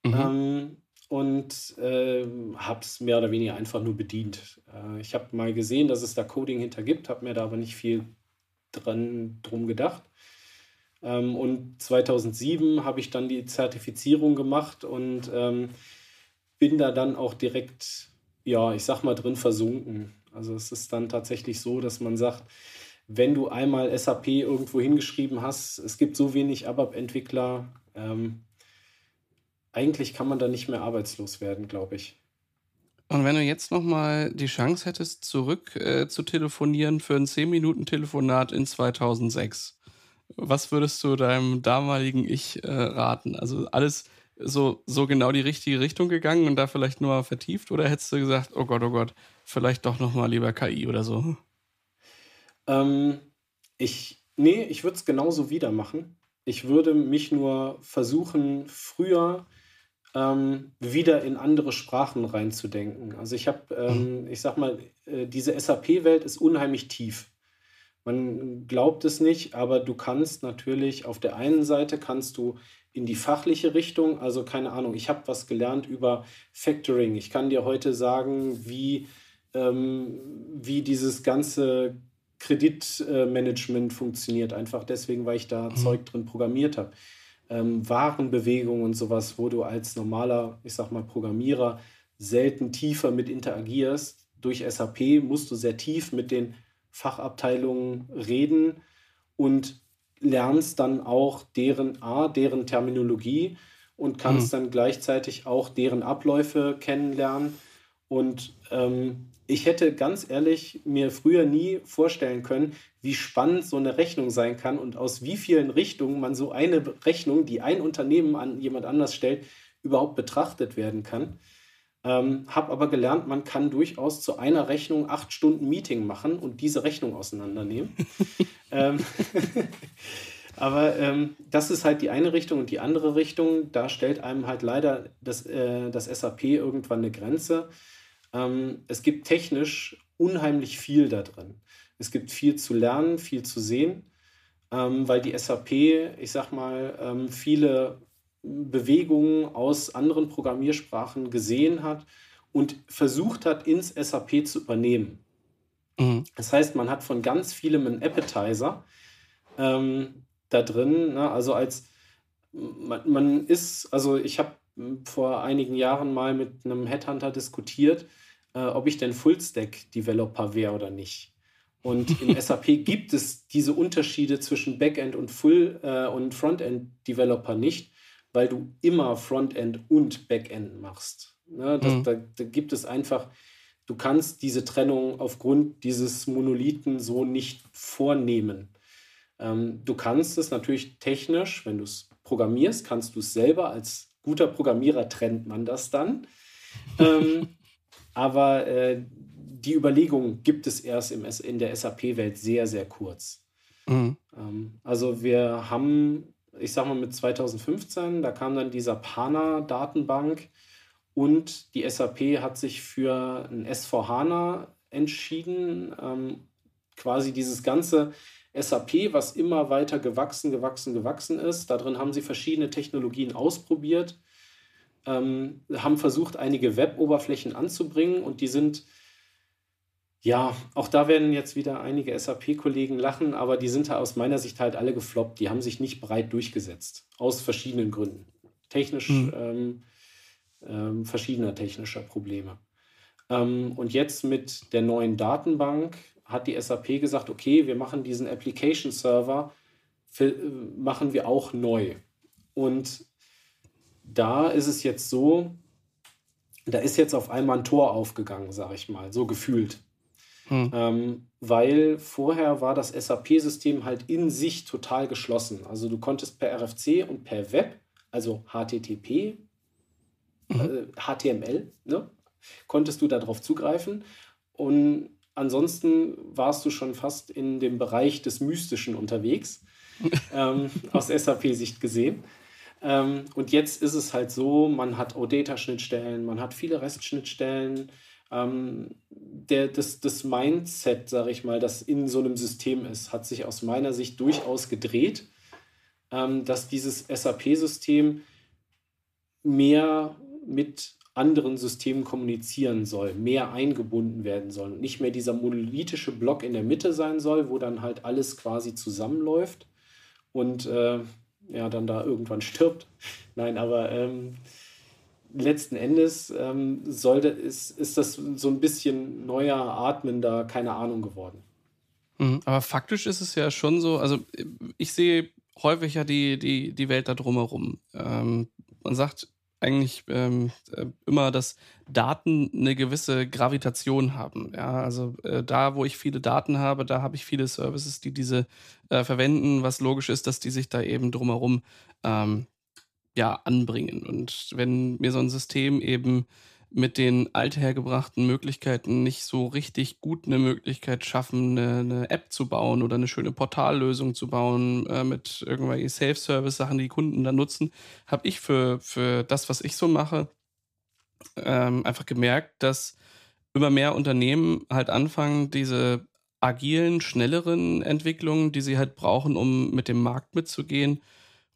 Mhm. Ähm, und äh, habe es mehr oder weniger einfach nur bedient. Äh, ich habe mal gesehen, dass es da Coding hinter gibt, habe mir da aber nicht viel dran, drum gedacht. Ähm, und 2007 habe ich dann die Zertifizierung gemacht und ähm, bin da dann auch direkt ja, ich sag mal, drin versunken. Also es ist dann tatsächlich so, dass man sagt, wenn du einmal SAP irgendwo hingeschrieben hast, es gibt so wenig ABAP-Entwickler, ähm, eigentlich kann man da nicht mehr arbeitslos werden, glaube ich. Und wenn du jetzt nochmal die Chance hättest, zurück äh, zu telefonieren für ein 10-Minuten-Telefonat in 2006, was würdest du deinem damaligen Ich äh, raten? Also alles so, so genau die richtige Richtung gegangen und da vielleicht nur vertieft? Oder hättest du gesagt, oh Gott, oh Gott, vielleicht doch nochmal lieber KI oder so? Ähm, ich, nee, ich würde es genauso wieder machen. Ich würde mich nur versuchen, früher ähm, wieder in andere Sprachen reinzudenken. Also ich habe, ähm, ich sag mal, äh, diese SAP-Welt ist unheimlich tief. Man glaubt es nicht, aber du kannst natürlich auf der einen Seite kannst du in die fachliche Richtung, also keine Ahnung, ich habe was gelernt über Factoring. Ich kann dir heute sagen, wie, ähm, wie dieses ganze Kreditmanagement funktioniert, einfach deswegen, weil ich da mhm. Zeug drin programmiert habe. Ähm, Warenbewegung und sowas, wo du als normaler, ich sag mal, Programmierer selten tiefer mit interagierst. Durch SAP musst du sehr tief mit den Fachabteilungen reden und lernst dann auch deren A, deren Terminologie und kannst mhm. dann gleichzeitig auch deren Abläufe kennenlernen. Und ähm, ich hätte ganz ehrlich mir früher nie vorstellen können, wie spannend so eine Rechnung sein kann und aus wie vielen Richtungen man so eine Rechnung, die ein Unternehmen an jemand anders stellt, überhaupt betrachtet werden kann. Ähm, habe aber gelernt, man kann durchaus zu einer Rechnung acht Stunden Meeting machen und diese Rechnung auseinandernehmen. ähm, aber ähm, das ist halt die eine Richtung und die andere Richtung, da stellt einem halt leider das, äh, das SAP irgendwann eine Grenze. Ähm, es gibt technisch unheimlich viel da drin. Es gibt viel zu lernen, viel zu sehen, ähm, weil die SAP, ich sag mal, ähm, viele Bewegungen aus anderen Programmiersprachen gesehen hat und versucht hat, ins SAP zu übernehmen. Mhm. Das heißt, man hat von ganz vielem einen Appetizer ähm, da drin. Ne? Also als man, man ist, also ich habe vor einigen Jahren mal mit einem Headhunter diskutiert, äh, ob ich denn Full-Stack-Developer wäre oder nicht. Und im SAP gibt es diese Unterschiede zwischen Backend und Full- äh, und Frontend-Developer nicht weil du immer Frontend und Backend machst. Ne? Das, mhm. da, da gibt es einfach, du kannst diese Trennung aufgrund dieses Monolithen so nicht vornehmen. Ähm, du kannst es natürlich technisch, wenn du es programmierst, kannst du es selber als guter Programmierer trennt man das dann. ähm, aber äh, die Überlegung gibt es erst im, in der SAP-Welt sehr, sehr kurz. Mhm. Ähm, also wir haben ich sag mal mit 2015, da kam dann dieser PANA-Datenbank und die SAP hat sich für ein S4HANA entschieden. Ähm, quasi dieses ganze SAP, was immer weiter gewachsen, gewachsen, gewachsen ist. Darin haben sie verschiedene Technologien ausprobiert, ähm, haben versucht, einige Web-Oberflächen anzubringen und die sind ja, auch da werden jetzt wieder einige SAP-Kollegen lachen, aber die sind aus meiner Sicht halt alle gefloppt. Die haben sich nicht breit durchgesetzt. Aus verschiedenen Gründen. Technisch, mhm. ähm, ähm, verschiedener technischer Probleme. Ähm, und jetzt mit der neuen Datenbank hat die SAP gesagt, okay, wir machen diesen Application Server, für, äh, machen wir auch neu. Und da ist es jetzt so, da ist jetzt auf einmal ein Tor aufgegangen, sage ich mal, so gefühlt. Hm. Ähm, weil vorher war das SAP-System halt in sich total geschlossen. Also du konntest per RFC und per Web, also HTTP, mhm. äh, HTML, ne, konntest du darauf zugreifen. Und ansonsten warst du schon fast in dem Bereich des Mystischen unterwegs, ähm, aus SAP-Sicht gesehen. Ähm, und jetzt ist es halt so, man hat OData-Schnittstellen, man hat viele REST-Schnittstellen, ähm, der, das, das Mindset, sage ich mal, das in so einem System ist, hat sich aus meiner Sicht durchaus gedreht, ähm, dass dieses SAP-System mehr mit anderen Systemen kommunizieren soll, mehr eingebunden werden soll und nicht mehr dieser monolithische Block in der Mitte sein soll, wo dann halt alles quasi zusammenläuft und äh, ja, dann da irgendwann stirbt. Nein, aber ähm, letzten Endes ähm, sollte, ist, ist das so ein bisschen neuer, atmender, keine Ahnung geworden. Mhm, aber faktisch ist es ja schon so, also ich sehe häufig ja die, die, die Welt da drumherum. Ähm, man sagt eigentlich ähm, äh, immer, dass Daten eine gewisse Gravitation haben. Ja, also äh, da, wo ich viele Daten habe, da habe ich viele Services, die diese äh, verwenden, was logisch ist, dass die sich da eben drumherum ähm, ja, anbringen. Und wenn mir so ein System eben mit den althergebrachten Möglichkeiten nicht so richtig gut eine Möglichkeit schaffen, eine, eine App zu bauen oder eine schöne Portallösung zu bauen äh, mit irgendwelchen Self-Service-Sachen, die Kunden dann nutzen, habe ich für, für das, was ich so mache, ähm, einfach gemerkt, dass immer mehr Unternehmen halt anfangen, diese agilen, schnelleren Entwicklungen, die sie halt brauchen, um mit dem Markt mitzugehen,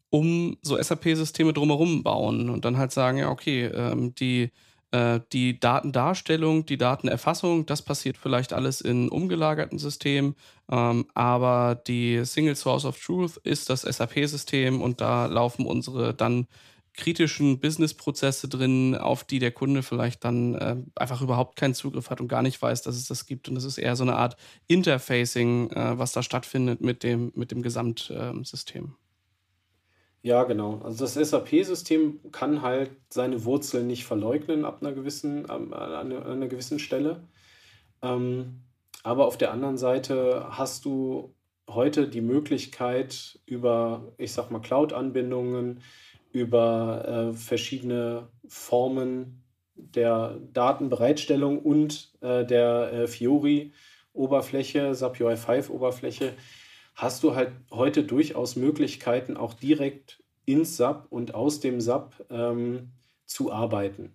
um so SAP-Systeme drumherum bauen und dann halt sagen, ja, okay, ähm, die äh, die Datendarstellung, die Datenerfassung, das passiert vielleicht alles in umgelagerten Systemen, ähm, aber die Single Source of Truth ist das SAP-System und da laufen unsere dann kritischen Business-Prozesse drin, auf die der Kunde vielleicht dann äh, einfach überhaupt keinen Zugriff hat und gar nicht weiß, dass es das gibt. Und das ist eher so eine Art Interfacing, äh, was da stattfindet mit dem, mit dem Gesamtsystem. Ähm, ja, genau. Also das SAP-System kann halt seine Wurzeln nicht verleugnen ab einer gewissen, an einer, an einer gewissen Stelle. Ähm, aber auf der anderen Seite hast du heute die Möglichkeit über, ich sag mal, Cloud-Anbindungen, über äh, verschiedene Formen der Datenbereitstellung und äh, der äh, Fiori-Oberfläche, SAP UI5-Oberfläche, hast du halt heute durchaus Möglichkeiten, auch direkt ins SAP und aus dem SAP ähm, zu arbeiten.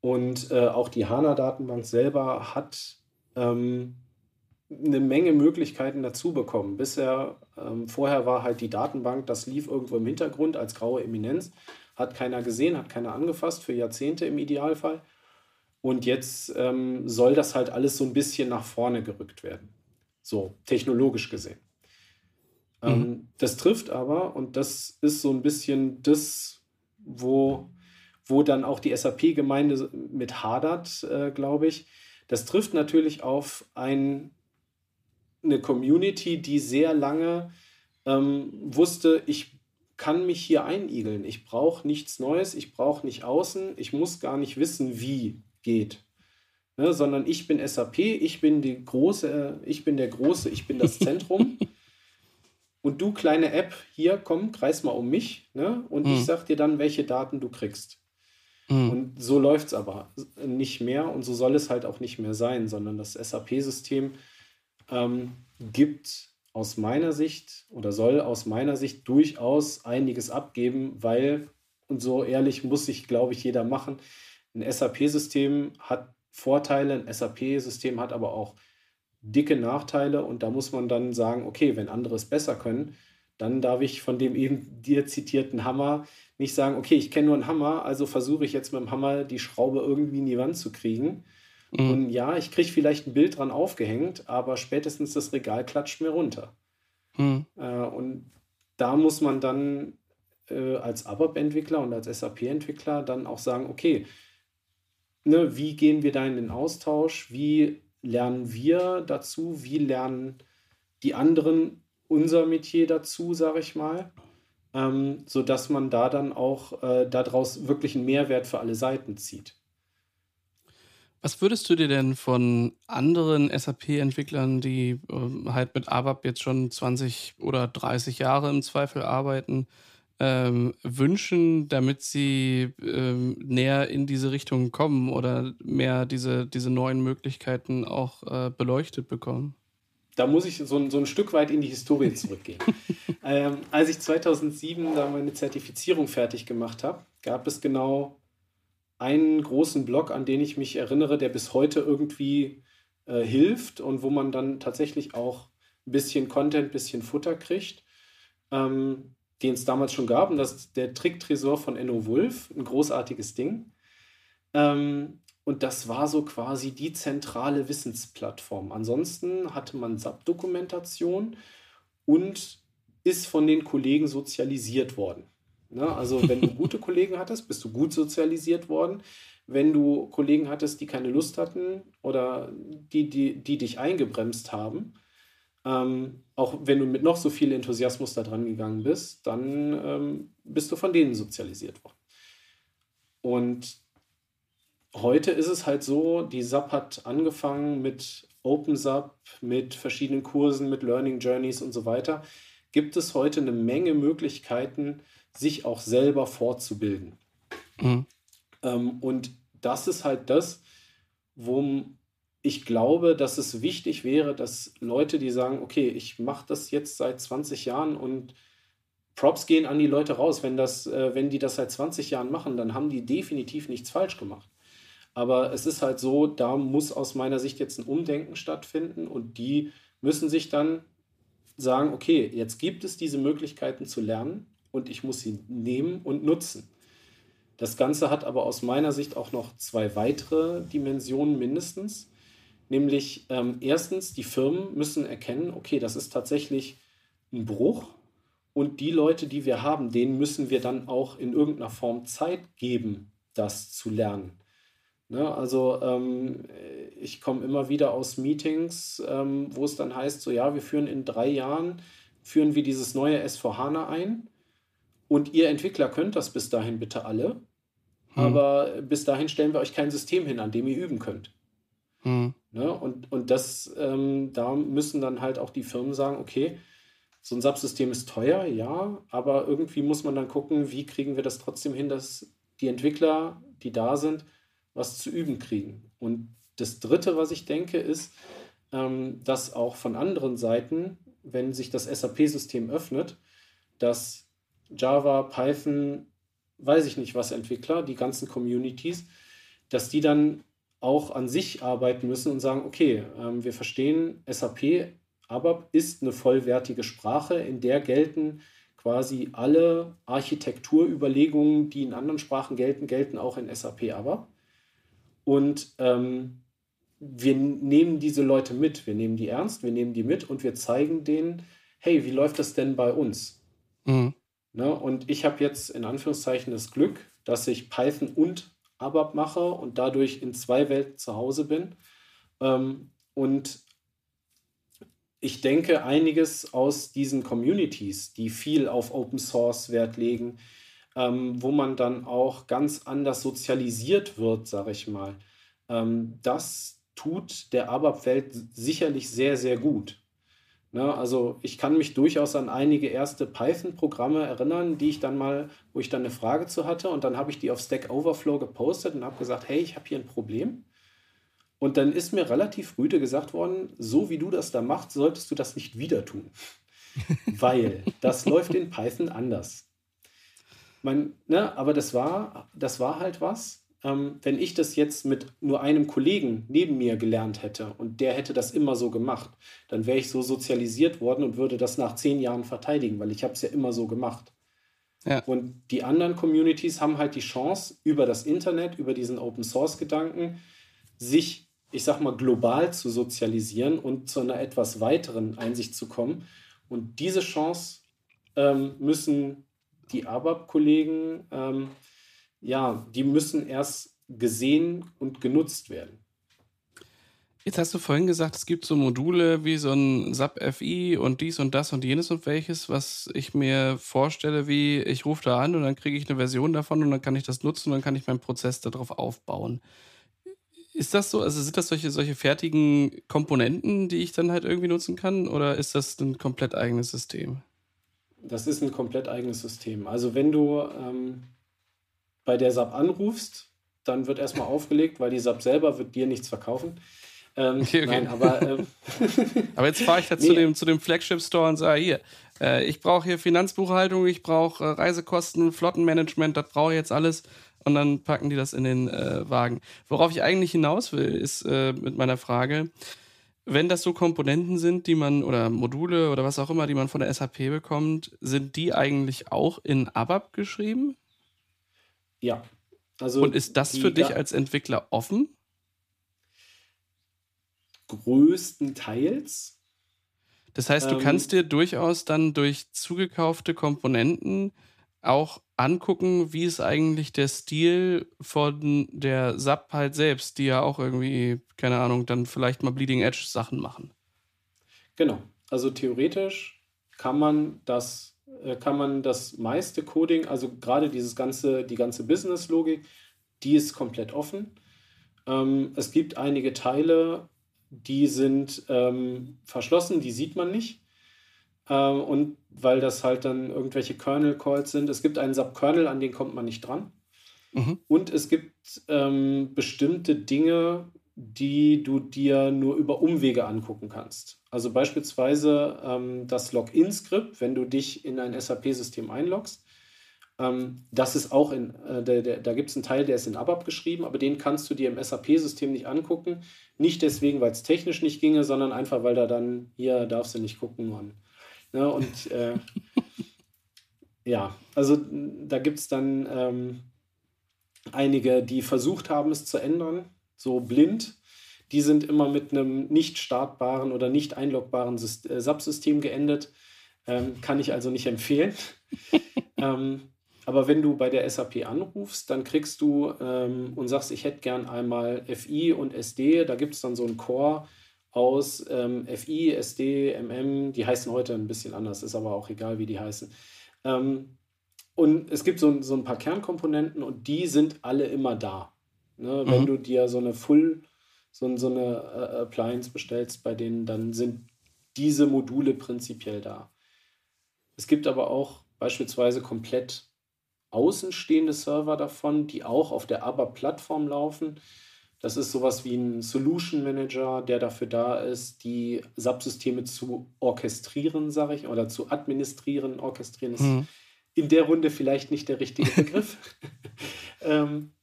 Und äh, auch die HANA-Datenbank selber hat ähm, eine Menge Möglichkeiten dazu bekommen. Bisher, ähm, vorher war halt die Datenbank, das lief irgendwo im Hintergrund als graue Eminenz, hat keiner gesehen, hat keiner angefasst, für Jahrzehnte im Idealfall. Und jetzt ähm, soll das halt alles so ein bisschen nach vorne gerückt werden. So, technologisch gesehen. Ähm, mhm. das trifft aber, und das ist so ein bisschen das, wo, wo dann auch die SAP-Gemeinde mit hadert, äh, glaube ich. Das trifft natürlich auf ein, eine Community, die sehr lange ähm, wusste, ich kann mich hier einigeln. Ich brauche nichts Neues, ich brauche nicht außen, ich muss gar nicht wissen, wie geht. Ne, sondern ich bin SAP, ich bin die große, ich bin der Große, ich bin das Zentrum. Und du, kleine App, hier, komm, kreis mal um mich. Ne? Und mhm. ich sag dir dann, welche Daten du kriegst. Mhm. Und so läuft es aber nicht mehr und so soll es halt auch nicht mehr sein, sondern das SAP-System ähm, gibt aus meiner Sicht oder soll aus meiner Sicht durchaus einiges abgeben, weil, und so ehrlich muss sich, glaube ich, jeder machen, ein SAP-System hat Vorteile, ein SAP-System hat aber auch dicke Nachteile und da muss man dann sagen, okay, wenn andere es besser können, dann darf ich von dem eben dir zitierten Hammer nicht sagen, okay, ich kenne nur einen Hammer, also versuche ich jetzt mit dem Hammer die Schraube irgendwie in die Wand zu kriegen. Mhm. Und ja, ich kriege vielleicht ein Bild dran aufgehängt, aber spätestens das Regal klatscht mir runter. Mhm. Äh, und da muss man dann äh, als ABAP-Entwickler und als SAP-Entwickler dann auch sagen, okay, ne, wie gehen wir da in den Austausch? Wie lernen wir dazu? Wie lernen die anderen unser Metier dazu, sage ich mal? Ähm, sodass man da dann auch äh, daraus wirklich einen Mehrwert für alle Seiten zieht. Was würdest du dir denn von anderen SAP-Entwicklern, die äh, halt mit ABAP jetzt schon 20 oder 30 Jahre im Zweifel arbeiten, ähm, wünschen, damit sie ähm, näher in diese Richtung kommen oder mehr diese, diese neuen Möglichkeiten auch äh, beleuchtet bekommen? Da muss ich so, so ein Stück weit in die Historie zurückgehen. ähm, als ich 2007 da meine Zertifizierung fertig gemacht habe, gab es genau einen großen Blog, an den ich mich erinnere, der bis heute irgendwie äh, hilft und wo man dann tatsächlich auch ein bisschen Content, ein bisschen Futter kriegt. Ähm, den es damals schon gab. Und das ist der Tricktresor von Enno Wolf, ein großartiges Ding. Ähm, und das war so quasi die zentrale Wissensplattform. Ansonsten hatte man SAP-Dokumentation und ist von den Kollegen sozialisiert worden. Ne? Also wenn du gute Kollegen hattest, bist du gut sozialisiert worden. Wenn du Kollegen hattest, die keine Lust hatten oder die, die, die dich eingebremst haben, ähm, auch wenn du mit noch so viel Enthusiasmus da dran gegangen bist, dann ähm, bist du von denen sozialisiert worden. Und heute ist es halt so, die SAP hat angefangen mit OpenSAP, mit verschiedenen Kursen, mit Learning Journeys und so weiter. Gibt es heute eine Menge Möglichkeiten, sich auch selber fortzubilden. Mhm. Ähm, und das ist halt das, wo ich glaube, dass es wichtig wäre, dass Leute, die sagen, okay, ich mache das jetzt seit 20 Jahren und Props gehen an die Leute raus. Wenn, das, äh, wenn die das seit 20 Jahren machen, dann haben die definitiv nichts falsch gemacht. Aber es ist halt so, da muss aus meiner Sicht jetzt ein Umdenken stattfinden und die müssen sich dann sagen, okay, jetzt gibt es diese Möglichkeiten zu lernen und ich muss sie nehmen und nutzen. Das Ganze hat aber aus meiner Sicht auch noch zwei weitere Dimensionen mindestens. Nämlich ähm, erstens, die Firmen müssen erkennen, okay, das ist tatsächlich ein Bruch und die Leute, die wir haben, denen müssen wir dann auch in irgendeiner Form Zeit geben, das zu lernen. Ne? Also ähm, ich komme immer wieder aus Meetings, ähm, wo es dann heißt, so ja, wir führen in drei Jahren, führen wir dieses neue S4HANA ein und ihr Entwickler könnt das bis dahin bitte alle, hm. aber bis dahin stellen wir euch kein System hin, an dem ihr üben könnt. Hm. Ne? Und, und das, ähm, da müssen dann halt auch die Firmen sagen, okay, so ein SAP-System ist teuer, ja, aber irgendwie muss man dann gucken, wie kriegen wir das trotzdem hin, dass die Entwickler, die da sind, was zu üben kriegen. Und das Dritte, was ich denke, ist, ähm, dass auch von anderen Seiten, wenn sich das SAP-System öffnet, dass Java, Python, weiß ich nicht was Entwickler, die ganzen Communities, dass die dann auch an sich arbeiten müssen und sagen, okay, ähm, wir verstehen SAP, ABAP ist eine vollwertige Sprache, in der gelten quasi alle Architekturüberlegungen, die in anderen Sprachen gelten, gelten auch in SAP ABAP. Und ähm, wir nehmen diese Leute mit, wir nehmen die ernst, wir nehmen die mit und wir zeigen denen, hey, wie läuft das denn bei uns? Mhm. Ne? Und ich habe jetzt in Anführungszeichen das Glück, dass ich Python und ABAP mache und dadurch in zwei Welten zu Hause bin. Ähm, und ich denke, einiges aus diesen Communities, die viel auf Open Source Wert legen, ähm, wo man dann auch ganz anders sozialisiert wird, sage ich mal. Ähm, das tut der ABAP-Welt sicherlich sehr, sehr gut. Ne, also ich kann mich durchaus an einige erste Python-Programme erinnern, die ich dann mal, wo ich dann eine Frage zu hatte und dann habe ich die auf Stack Overflow gepostet und habe gesagt, hey, ich habe hier ein Problem. Und dann ist mir relativ rüde gesagt worden, so wie du das da machst, solltest du das nicht wieder tun. Weil das läuft in Python anders. Man, ne, aber das war, das war halt was. Ähm, wenn ich das jetzt mit nur einem Kollegen neben mir gelernt hätte und der hätte das immer so gemacht, dann wäre ich so sozialisiert worden und würde das nach zehn Jahren verteidigen, weil ich habe es ja immer so gemacht. Ja. Und die anderen Communities haben halt die Chance, über das Internet, über diesen Open Source Gedanken, sich, ich sag mal, global zu sozialisieren und zu einer etwas weiteren Einsicht zu kommen. Und diese Chance ähm, müssen die ABAP-Kollegen, ähm, ja, die müssen erst gesehen und genutzt werden. Jetzt hast du vorhin gesagt, es gibt so Module wie so ein SAP FI und dies und das und jenes und welches, was ich mir vorstelle, wie ich rufe da an und dann kriege ich eine Version davon und dann kann ich das nutzen und dann kann ich meinen Prozess darauf aufbauen. Ist das so? Also sind das solche, solche fertigen Komponenten, die ich dann halt irgendwie nutzen kann oder ist das ein komplett eigenes System? Das ist ein komplett eigenes System. Also wenn du ähm, bei der SAP anrufst, dann wird erstmal aufgelegt, weil die SAP selber wird dir nichts verkaufen. Ähm, okay, okay. Nein, aber, ähm, aber jetzt fahre ich da nee. zu, dem, zu dem Flagship-Store und sage, hier, äh, ich brauche hier Finanzbuchhaltung, ich brauche äh, Reisekosten, Flottenmanagement, das brauche ich jetzt alles. Und dann packen die das in den äh, Wagen. Worauf ich eigentlich hinaus will, ist äh, mit meiner Frage, wenn das so Komponenten sind, die man oder Module oder was auch immer, die man von der SAP bekommt, sind die eigentlich auch in ABAP geschrieben? Ja. Also Und ist das für dich als Entwickler offen? Größtenteils. Das heißt, du ähm, kannst dir durchaus dann durch zugekaufte Komponenten auch angucken, wie ist eigentlich der Stil von der SAP halt selbst, die ja auch irgendwie, keine Ahnung, dann vielleicht mal Bleeding Edge Sachen machen. Genau. Also theoretisch kann man das, kann man das meiste Coding, also gerade dieses ganze, die ganze Business-Logik, die ist komplett offen. Ähm, es gibt einige Teile, die sind ähm, verschlossen, die sieht man nicht. Ähm, und weil das halt dann irgendwelche Kernel-Calls sind. Es gibt einen Sub-Kernel, an den kommt man nicht dran. Mhm. Und es gibt ähm, bestimmte Dinge, die du dir nur über Umwege angucken kannst. Also beispielsweise ähm, das Login-Skript, wenn du dich in ein SAP-System einloggst. Ähm, das ist auch in, äh, der, der, da gibt es einen Teil, der ist in ABAP geschrieben, aber den kannst du dir im SAP-System nicht angucken. Nicht deswegen, weil es technisch nicht ginge, sondern einfach, weil da dann, hier darfst du nicht gucken, Mann. Ne, und äh, ja, also da gibt es dann ähm, einige, die versucht haben, es zu ändern so blind. Die sind immer mit einem nicht startbaren oder nicht einlogbaren äh, Subsystem geendet. Ähm, kann ich also nicht empfehlen. ähm, aber wenn du bei der SAP anrufst, dann kriegst du ähm, und sagst, ich hätte gern einmal FI und SD. Da gibt es dann so einen Core aus ähm, FI, SD, MM. Die heißen heute ein bisschen anders, ist aber auch egal, wie die heißen. Ähm, und es gibt so, so ein paar Kernkomponenten und die sind alle immer da. Ne? Wenn mhm. du dir so eine Full, so, so eine äh, Appliance bestellst, bei denen dann sind diese Module prinzipiell da. Es gibt aber auch beispielsweise komplett außenstehende Server davon, die auch auf der ABAP-Plattform laufen. Das ist sowas wie ein Solution Manager, der dafür da ist, die Subsysteme zu orchestrieren, sage ich, oder zu administrieren. Orchestrieren ist mhm. in der Runde vielleicht nicht der richtige Begriff. ähm, äh,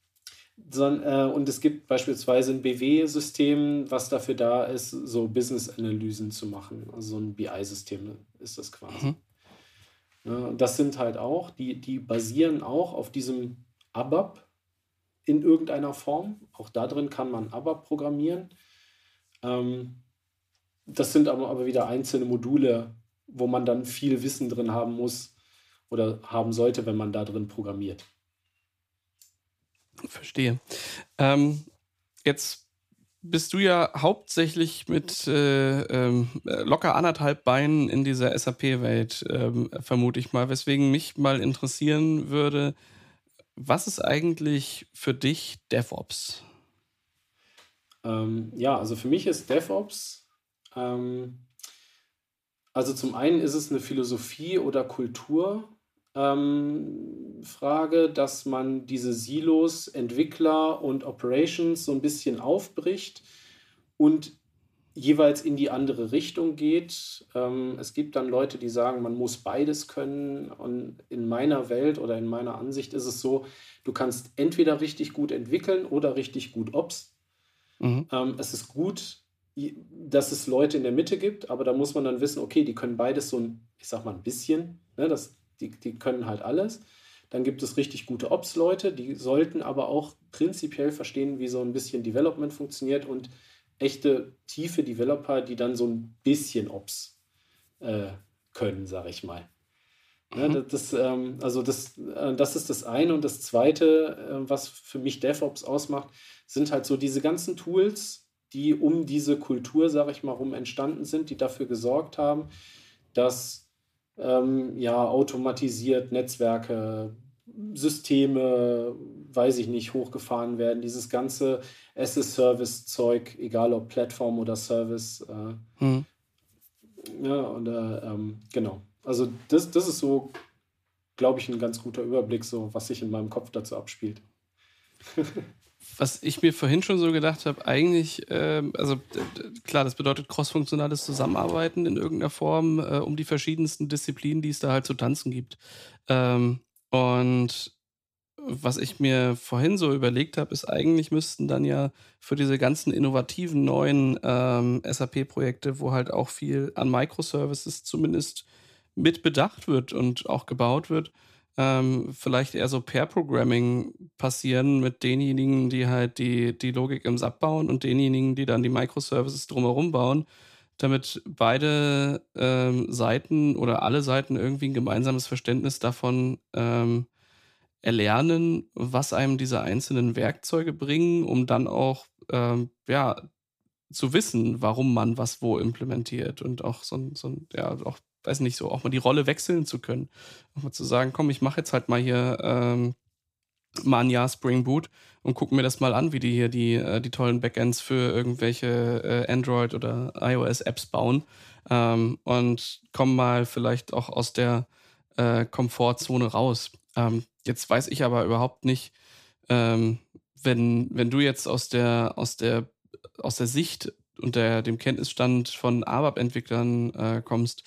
und es gibt beispielsweise ein BW-System, was dafür da ist, so Business-Analysen zu machen. Also so ein BI-System ist das quasi. Mhm. Ja, das sind halt auch, die, die basieren auch auf diesem ABAP in irgendeiner Form. Auch da drin kann man ABAP programmieren. Ähm, das sind aber, aber wieder einzelne Module, wo man dann viel Wissen drin haben muss oder haben sollte, wenn man da drin programmiert. Verstehe. Ähm, jetzt bist du ja hauptsächlich mit äh, ähm, locker anderthalb Beinen in dieser SAP-Welt, ähm, vermute ich mal. Weswegen mich mal interessieren würde, was ist eigentlich für dich DevOps? Ähm, ja, also für mich ist DevOps, ähm, also zum einen ist es eine Philosophie oder Kultur, ähm, Frage, dass man diese Silos, Entwickler und Operations so ein bisschen aufbricht und jeweils in die andere Richtung geht. Ähm, es gibt dann Leute, die sagen, man muss beides können. Und in meiner Welt oder in meiner Ansicht ist es so, du kannst entweder richtig gut entwickeln oder richtig gut Ops. Mhm. Ähm, es ist gut, dass es Leute in der Mitte gibt, aber da muss man dann wissen, okay, die können beides so ein, ich sag mal, ein bisschen. Ne, das die, die können halt alles. Dann gibt es richtig gute Ops-Leute, die sollten aber auch prinzipiell verstehen, wie so ein bisschen Development funktioniert und echte tiefe Developer, die dann so ein bisschen Ops äh, können, sage ich mal. Ja, mhm. das, ähm, also das, äh, das ist das eine. Und das zweite, äh, was für mich DevOps ausmacht, sind halt so diese ganzen Tools, die um diese Kultur, sage ich mal, rum entstanden sind, die dafür gesorgt haben, dass ähm, ja, automatisiert Netzwerke, Systeme, weiß ich nicht, hochgefahren werden. Dieses ganze as-a-Service-Zeug, egal ob Plattform oder Service. Äh, hm. Ja, und äh, ähm, genau. Also das, das ist so, glaube ich, ein ganz guter Überblick, so was sich in meinem Kopf dazu abspielt. was ich mir vorhin schon so gedacht habe, eigentlich, äh, also klar, das bedeutet crossfunktionales Zusammenarbeiten in irgendeiner Form äh, um die verschiedensten Disziplinen, die es da halt zu tanzen gibt. Ähm, und was ich mir vorhin so überlegt habe, ist eigentlich müssten dann ja für diese ganzen innovativen neuen ähm, SAP-Projekte, wo halt auch viel an Microservices zumindest mit bedacht wird und auch gebaut wird, ähm, vielleicht eher so Pair-Programming passieren mit denjenigen, die halt die, die Logik im SAP bauen und denjenigen, die dann die Microservices drumherum bauen, damit beide ähm, Seiten oder alle Seiten irgendwie ein gemeinsames Verständnis davon ähm, erlernen, was einem diese einzelnen Werkzeuge bringen, um dann auch ähm, ja, zu wissen, warum man was wo implementiert und auch so, so ja, auch weiß nicht, so auch mal die Rolle wechseln zu können. Auch mal zu sagen, komm, ich mache jetzt halt mal hier ähm, mal ein Jahr Spring Boot und gucke mir das mal an, wie die hier die, äh, die tollen Backends für irgendwelche äh, Android- oder iOS-Apps bauen ähm, und komme mal vielleicht auch aus der äh, Komfortzone raus. Ähm, jetzt weiß ich aber überhaupt nicht, ähm, wenn, wenn du jetzt aus der, aus der, aus der Sicht und dem Kenntnisstand von ABAP-Entwicklern äh, kommst,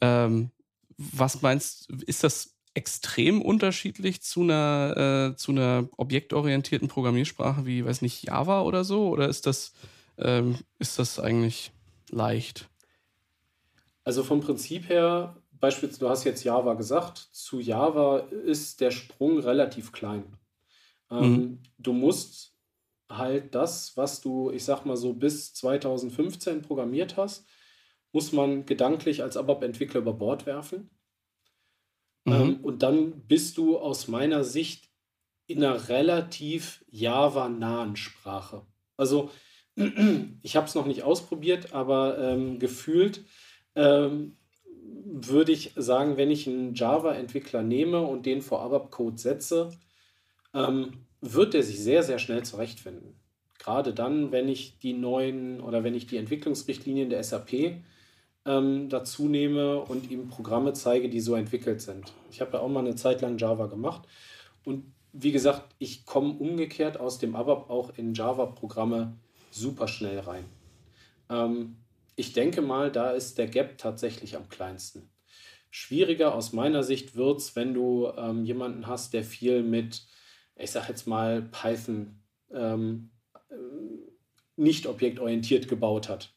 ähm, was meinst ist das extrem unterschiedlich zu einer, äh, zu einer objektorientierten Programmiersprache wie, weiß nicht, Java oder so? Oder ist das, ähm, ist das eigentlich leicht? Also vom Prinzip her, beispielsweise, du hast jetzt Java gesagt, zu Java ist der Sprung relativ klein. Ähm, mhm. Du musst halt das, was du, ich sag mal so, bis 2015 programmiert hast, muss man gedanklich als ABAP-Entwickler über Bord werfen. Mhm. Ähm, und dann bist du aus meiner Sicht in einer relativ Java-nahen Sprache. Also ich habe es noch nicht ausprobiert, aber ähm, gefühlt ähm, würde ich sagen, wenn ich einen Java-Entwickler nehme und den vor ABAP-Code setze, ähm, wird der sich sehr, sehr schnell zurechtfinden. Gerade dann, wenn ich die neuen oder wenn ich die Entwicklungsrichtlinien der SAP ähm, dazu nehme und ihm Programme zeige, die so entwickelt sind. Ich habe ja auch mal eine Zeit lang Java gemacht und wie gesagt, ich komme umgekehrt aus dem ABAP auch in Java-Programme super schnell rein. Ähm, ich denke mal, da ist der Gap tatsächlich am kleinsten. Schwieriger aus meiner Sicht wird es, wenn du ähm, jemanden hast, der viel mit, ich sag jetzt mal, Python ähm, äh, nicht objektorientiert gebaut hat.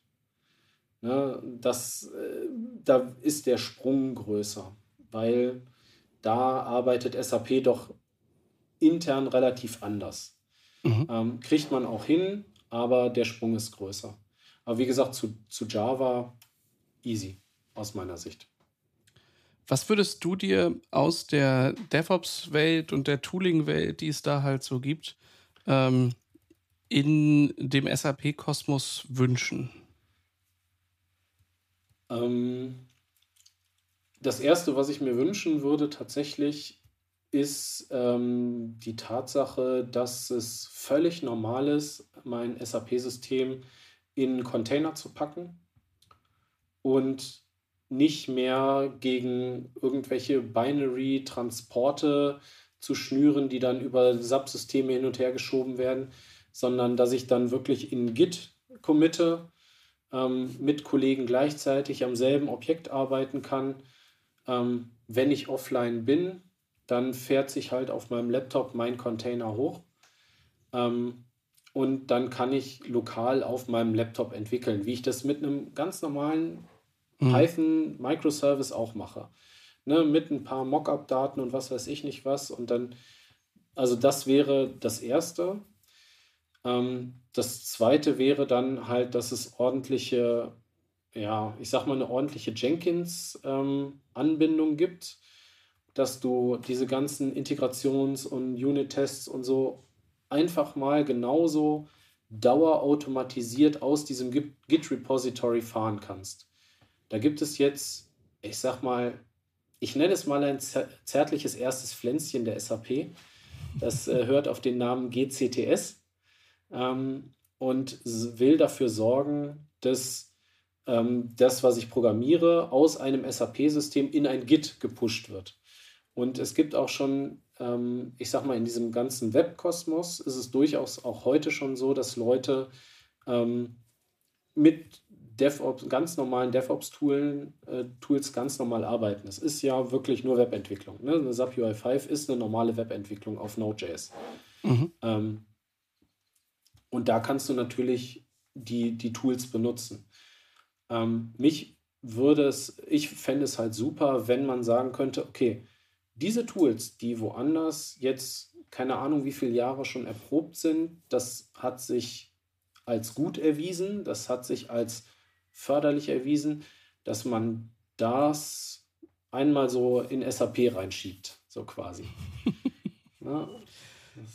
Ne, das, äh, da ist der Sprung größer, weil da arbeitet SAP doch intern relativ anders. Mhm. Ähm, kriegt man auch hin, aber der Sprung ist größer. Aber wie gesagt, zu, zu Java easy aus meiner Sicht. Was würdest du dir aus der DevOps-Welt und der Tooling-Welt, die es da halt so gibt, ähm, in dem SAP-Kosmos wünschen? Ähm, das Erste, was ich mir wünschen würde tatsächlich, ist ähm, die Tatsache, dass es völlig normal ist, mein SAP-System in Container zu packen und nicht mehr gegen irgendwelche Binary-Transporte zu schnüren, die dann über Subsysteme hin und her geschoben werden, sondern dass ich dann wirklich in Git committe ähm, mit Kollegen gleichzeitig am selben Objekt arbeiten kann. Ähm, wenn ich offline bin, dann fährt sich halt auf meinem Laptop mein Container hoch. Ähm, und dann kann ich lokal auf meinem Laptop entwickeln, wie ich das mit einem ganz normalen mhm. Python Microservice auch mache. Ne, mit ein paar Mockup-Daten und was weiß ich nicht was. Und dann, also das wäre das Erste. Ähm, das zweite wäre dann halt, dass es ordentliche, ja, ich sag mal, eine ordentliche Jenkins-Anbindung ähm, gibt, dass du diese ganzen Integrations- und Unit-Tests und so einfach mal genauso dauerautomatisiert aus diesem Git-Repository fahren kannst. Da gibt es jetzt, ich sag mal, ich nenne es mal ein zärtliches erstes Pflänzchen der SAP. Das äh, hört auf den Namen GCTS ähm, und will dafür sorgen, dass ähm, das, was ich programmiere, aus einem SAP-System in ein Git gepusht wird. Und es gibt auch schon, ähm, ich sag mal, in diesem ganzen Webkosmos ist es durchaus auch heute schon so, dass Leute ähm, mit DevOps, ganz normalen DevOps-Tools äh, Tools ganz normal arbeiten. Es ist ja wirklich nur Webentwicklung. Ne? Eine SAP UI5 ist eine normale Webentwicklung auf Node.js. Mhm. Ähm, und da kannst du natürlich die, die Tools benutzen. Ähm, mich würde es, ich fände es halt super, wenn man sagen könnte, okay, diese Tools, die woanders jetzt keine Ahnung wie viele Jahre schon erprobt sind, das hat sich als gut erwiesen, das hat sich als förderlich erwiesen, dass man das einmal so in SAP reinschiebt, so quasi. ja, ja,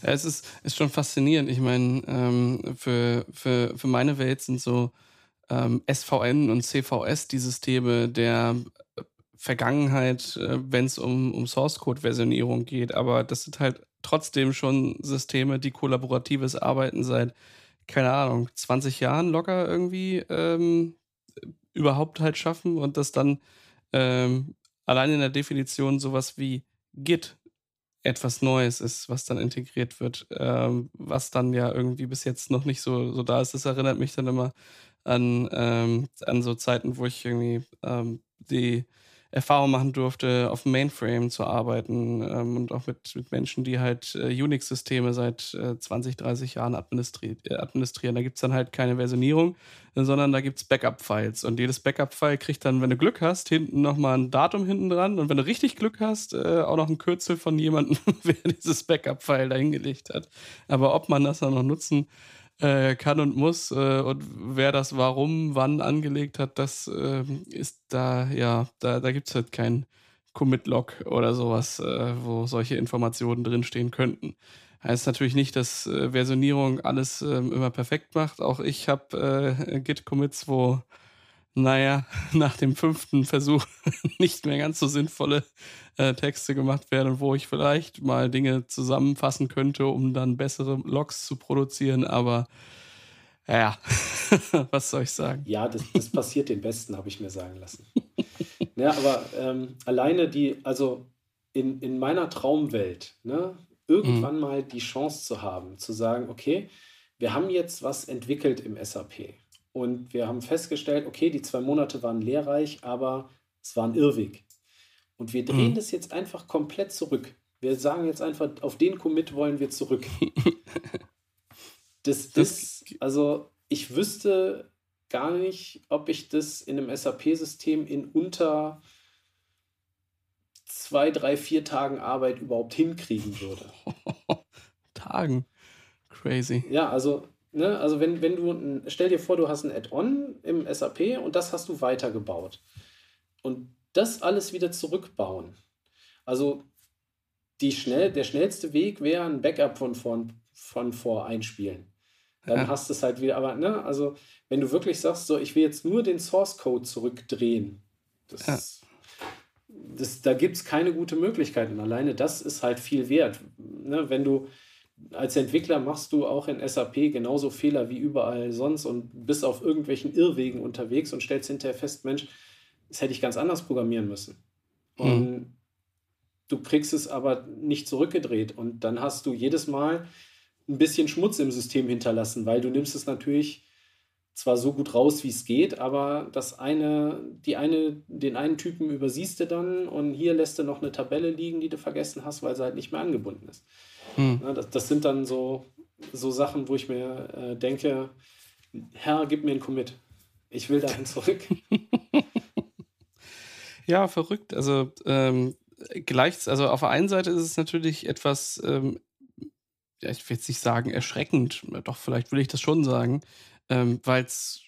es ist, ist schon faszinierend. Ich meine, ähm, für, für, für meine Welt sind so ähm, SVN und CVS die Systeme der Vergangenheit, äh, wenn es um, um Source-Code-Versionierung geht. Aber das sind halt trotzdem schon Systeme, die kollaboratives Arbeiten seit, keine Ahnung, 20 Jahren locker irgendwie ähm, überhaupt halt schaffen und das dann ähm, allein in der Definition sowas wie Git etwas Neues ist, was dann integriert wird, ähm, was dann ja irgendwie bis jetzt noch nicht so, so da ist. Das erinnert mich dann immer an, ähm, an so Zeiten, wo ich irgendwie ähm, die Erfahrung machen durfte, auf dem Mainframe zu arbeiten ähm, und auch mit, mit Menschen, die halt äh, Unix-Systeme seit äh, 20, 30 Jahren administri äh, administrieren. Da gibt es dann halt keine Versionierung, sondern da gibt es Backup-Files. Und jedes Backup-File kriegt dann, wenn du Glück hast, hinten nochmal ein Datum hinten dran. Und wenn du richtig Glück hast, äh, auch noch ein Kürzel von jemandem, wer dieses Backup-File dahingelegt hat. Aber ob man das dann noch nutzen äh, kann und muss äh, und wer das warum, wann angelegt hat, das äh, ist da, ja, da, da gibt es halt kein Commit-Log oder sowas, äh, wo solche Informationen drinstehen könnten. Heißt natürlich nicht, dass äh, Versionierung alles ähm, immer perfekt macht. Auch ich habe äh, Git-Commits, wo naja, nach dem fünften Versuch nicht mehr ganz so sinnvolle äh, Texte gemacht werden, wo ich vielleicht mal Dinge zusammenfassen könnte, um dann bessere Logs zu produzieren. Aber ja, was soll ich sagen? Ja, das, das passiert den Besten, habe ich mir sagen lassen. ja, aber ähm, alleine die, also in, in meiner Traumwelt, ne, irgendwann mhm. mal die Chance zu haben, zu sagen, okay, wir haben jetzt was entwickelt im SAP und wir haben festgestellt, okay, die zwei Monate waren lehrreich, aber es war ein Irrweg. Und wir drehen mhm. das jetzt einfach komplett zurück. Wir sagen jetzt einfach, auf den Commit wollen wir zurück. das, das, also ich wüsste gar nicht, ob ich das in einem SAP-System in unter zwei, drei, vier Tagen Arbeit überhaupt hinkriegen würde. Tagen. Crazy. Ja, also Ne? Also wenn, wenn du, ein, stell dir vor, du hast ein Add-on im SAP und das hast du weitergebaut. Und das alles wieder zurückbauen. Also die schnell, der schnellste Weg wäre ein Backup von, von, von vor einspielen. Dann ja. hast du es halt wieder, aber ne, also wenn du wirklich sagst, so, ich will jetzt nur den Source Code zurückdrehen, das, ja. das, da gibt es keine gute Möglichkeit. Und alleine das ist halt viel wert. Ne, wenn du, als Entwickler machst du auch in SAP genauso Fehler wie überall sonst und bist auf irgendwelchen Irrwegen unterwegs und stellst hinterher fest, Mensch, das hätte ich ganz anders programmieren müssen. Mhm. Und du kriegst es aber nicht zurückgedreht und dann hast du jedes Mal ein bisschen Schmutz im System hinterlassen, weil du nimmst es natürlich zwar so gut raus, wie es geht, aber das eine, die eine, den einen Typen übersiehst du dann und hier lässt du noch eine Tabelle liegen, die du vergessen hast, weil sie halt nicht mehr angebunden ist. Hm. Das, das, sind dann so, so Sachen, wo ich mir äh, denke, Herr, gib mir einen Commit. Ich will dahin zurück. ja, verrückt. Also ähm, gleich, also auf der einen Seite ist es natürlich etwas, ähm, ja, ich will jetzt nicht sagen erschreckend, doch vielleicht will ich das schon sagen, ähm, weil es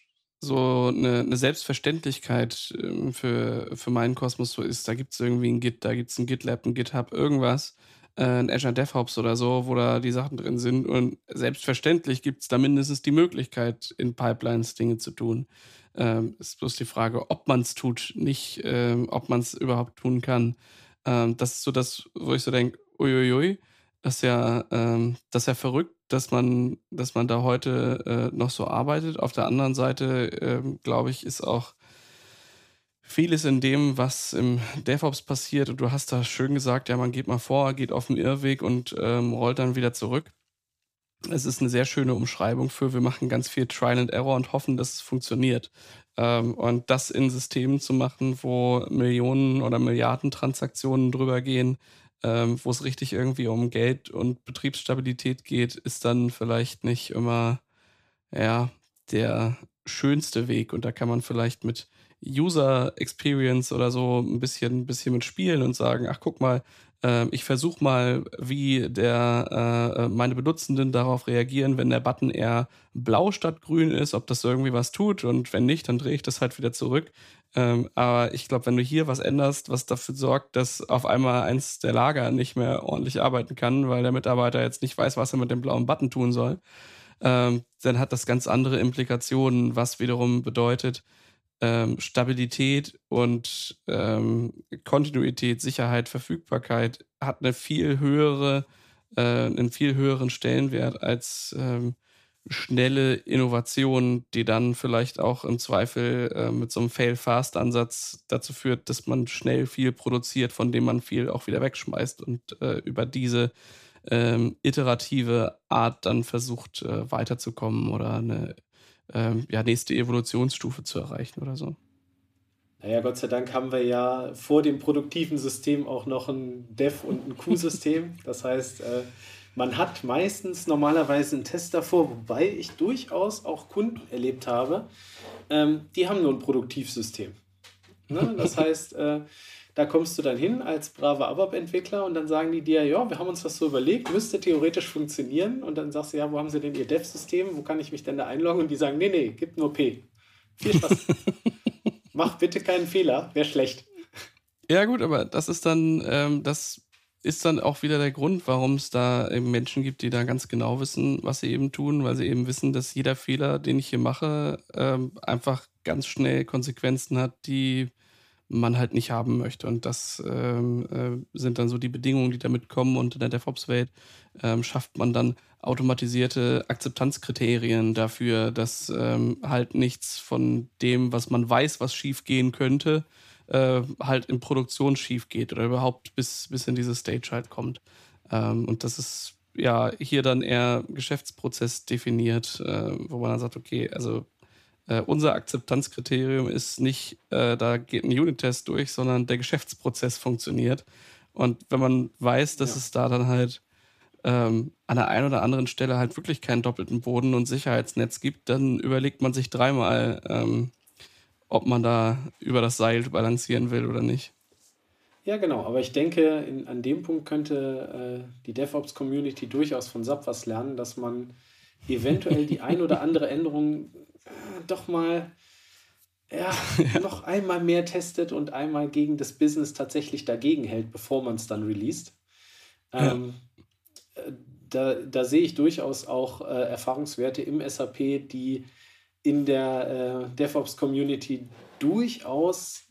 so eine, eine Selbstverständlichkeit ähm, für, für meinen Kosmos so ist. Da gibt es irgendwie ein Git, da gibt es ein GitLab, ein GitHub, irgendwas ein Azure DevOps oder so, wo da die Sachen drin sind. Und selbstverständlich gibt es da mindestens die Möglichkeit, in Pipelines Dinge zu tun. Ähm, ist bloß die Frage, ob man es tut, nicht ähm, ob man es überhaupt tun kann. Ähm, das ist so das, wo ich so denke, uiuiui, das ist ja, ähm, das ist ja verrückt, dass man, dass man da heute äh, noch so arbeitet. Auf der anderen Seite, ähm, glaube ich, ist auch vieles in dem, was im DevOps passiert. Und du hast da schön gesagt, ja, man geht mal vor, geht auf den Irrweg und ähm, rollt dann wieder zurück. Es ist eine sehr schöne Umschreibung für, wir machen ganz viel Trial and Error und hoffen, dass es funktioniert. Ähm, und das in Systemen zu machen, wo Millionen oder Milliarden Transaktionen drüber gehen, ähm, wo es richtig irgendwie um Geld und Betriebsstabilität geht, ist dann vielleicht nicht immer ja, der schönste Weg. Und da kann man vielleicht mit User Experience oder so ein bisschen, ein bisschen mit spielen und sagen, ach guck mal, äh, ich versuche mal, wie der äh, meine Benutzenden darauf reagieren, wenn der Button eher blau statt grün ist, ob das irgendwie was tut und wenn nicht, dann drehe ich das halt wieder zurück. Ähm, aber ich glaube, wenn du hier was änderst, was dafür sorgt, dass auf einmal eins der Lager nicht mehr ordentlich arbeiten kann, weil der Mitarbeiter jetzt nicht weiß, was er mit dem blauen Button tun soll, ähm, dann hat das ganz andere Implikationen, was wiederum bedeutet, ähm, Stabilität und ähm, Kontinuität, Sicherheit, Verfügbarkeit hat eine viel höhere, äh, einen viel höheren Stellenwert als ähm, schnelle Innovation, die dann vielleicht auch im Zweifel äh, mit so einem Fail-Fast-Ansatz dazu führt, dass man schnell viel produziert, von dem man viel auch wieder wegschmeißt und äh, über diese ähm, iterative Art dann versucht äh, weiterzukommen oder eine ähm, ja, nächste Evolutionsstufe zu erreichen oder so. Naja, Gott sei Dank haben wir ja vor dem produktiven System auch noch ein Dev- und ein Q-System. Das heißt, äh, man hat meistens normalerweise einen Test davor, wobei ich durchaus auch Kunden erlebt habe, ähm, die haben nur ein Produktivsystem. Ne? Das heißt, äh, da kommst du dann hin als braver ABAP-Entwickler und dann sagen die dir, ja, wir haben uns was so überlegt, müsste theoretisch funktionieren. Und dann sagst du, ja, wo haben sie denn ihr Dev-System? Wo kann ich mich denn da einloggen? Und die sagen, nee, nee, gibt nur P. Viel Spaß. Mach bitte keinen Fehler, wäre schlecht. Ja, gut, aber das ist dann, ähm, das ist dann auch wieder der Grund, warum es da eben Menschen gibt, die da ganz genau wissen, was sie eben tun, weil sie eben wissen, dass jeder Fehler, den ich hier mache, ähm, einfach ganz schnell Konsequenzen hat, die man halt nicht haben möchte. Und das ähm, äh, sind dann so die Bedingungen, die damit kommen. Und in der DevOps-Welt ähm, schafft man dann automatisierte Akzeptanzkriterien dafür, dass ähm, halt nichts von dem, was man weiß, was schief gehen könnte, äh, halt in Produktion schief geht oder überhaupt bis, bis in diese Stage halt kommt. Ähm, und das ist ja hier dann eher Geschäftsprozess definiert, äh, wo man dann sagt, okay, also äh, unser Akzeptanzkriterium ist nicht, äh, da geht ein Unit-Test durch, sondern der Geschäftsprozess funktioniert. Und wenn man weiß, dass ja. es da dann halt ähm, an der einen oder anderen Stelle halt wirklich keinen doppelten Boden und Sicherheitsnetz gibt, dann überlegt man sich dreimal, ähm, ob man da über das Seil balancieren will oder nicht. Ja, genau. Aber ich denke, in, an dem Punkt könnte äh, die DevOps-Community durchaus von SAP was lernen, dass man eventuell die ein oder andere Änderung äh, doch mal ja, ja, noch einmal mehr testet und einmal gegen das Business tatsächlich dagegen hält, bevor man es dann released. Ähm, ja. Äh, da, da sehe ich durchaus auch äh, Erfahrungswerte im SAP, die in der äh, DevOps-Community durchaus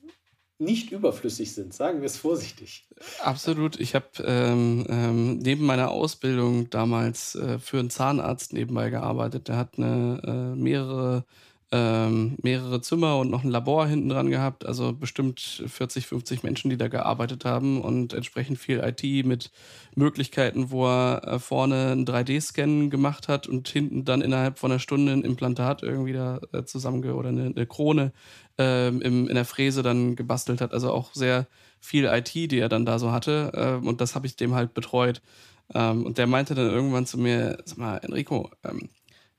nicht überflüssig sind, sagen wir es vorsichtig. Absolut. Ich habe ähm, ähm, neben meiner Ausbildung damals äh, für einen Zahnarzt nebenbei gearbeitet. Der hat eine, äh, mehrere ähm, mehrere Zimmer und noch ein Labor hinten dran gehabt. Also bestimmt 40, 50 Menschen, die da gearbeitet haben und entsprechend viel IT mit Möglichkeiten, wo er äh, vorne einen 3D-Scan gemacht hat und hinten dann innerhalb von einer Stunde ein Implantat irgendwie da äh, zusammenge oder eine, eine Krone ähm, im, in der Fräse dann gebastelt hat. Also auch sehr viel IT, die er dann da so hatte. Ähm, und das habe ich dem halt betreut. Ähm, und der meinte dann irgendwann zu mir, sag mal, Enrico, ähm,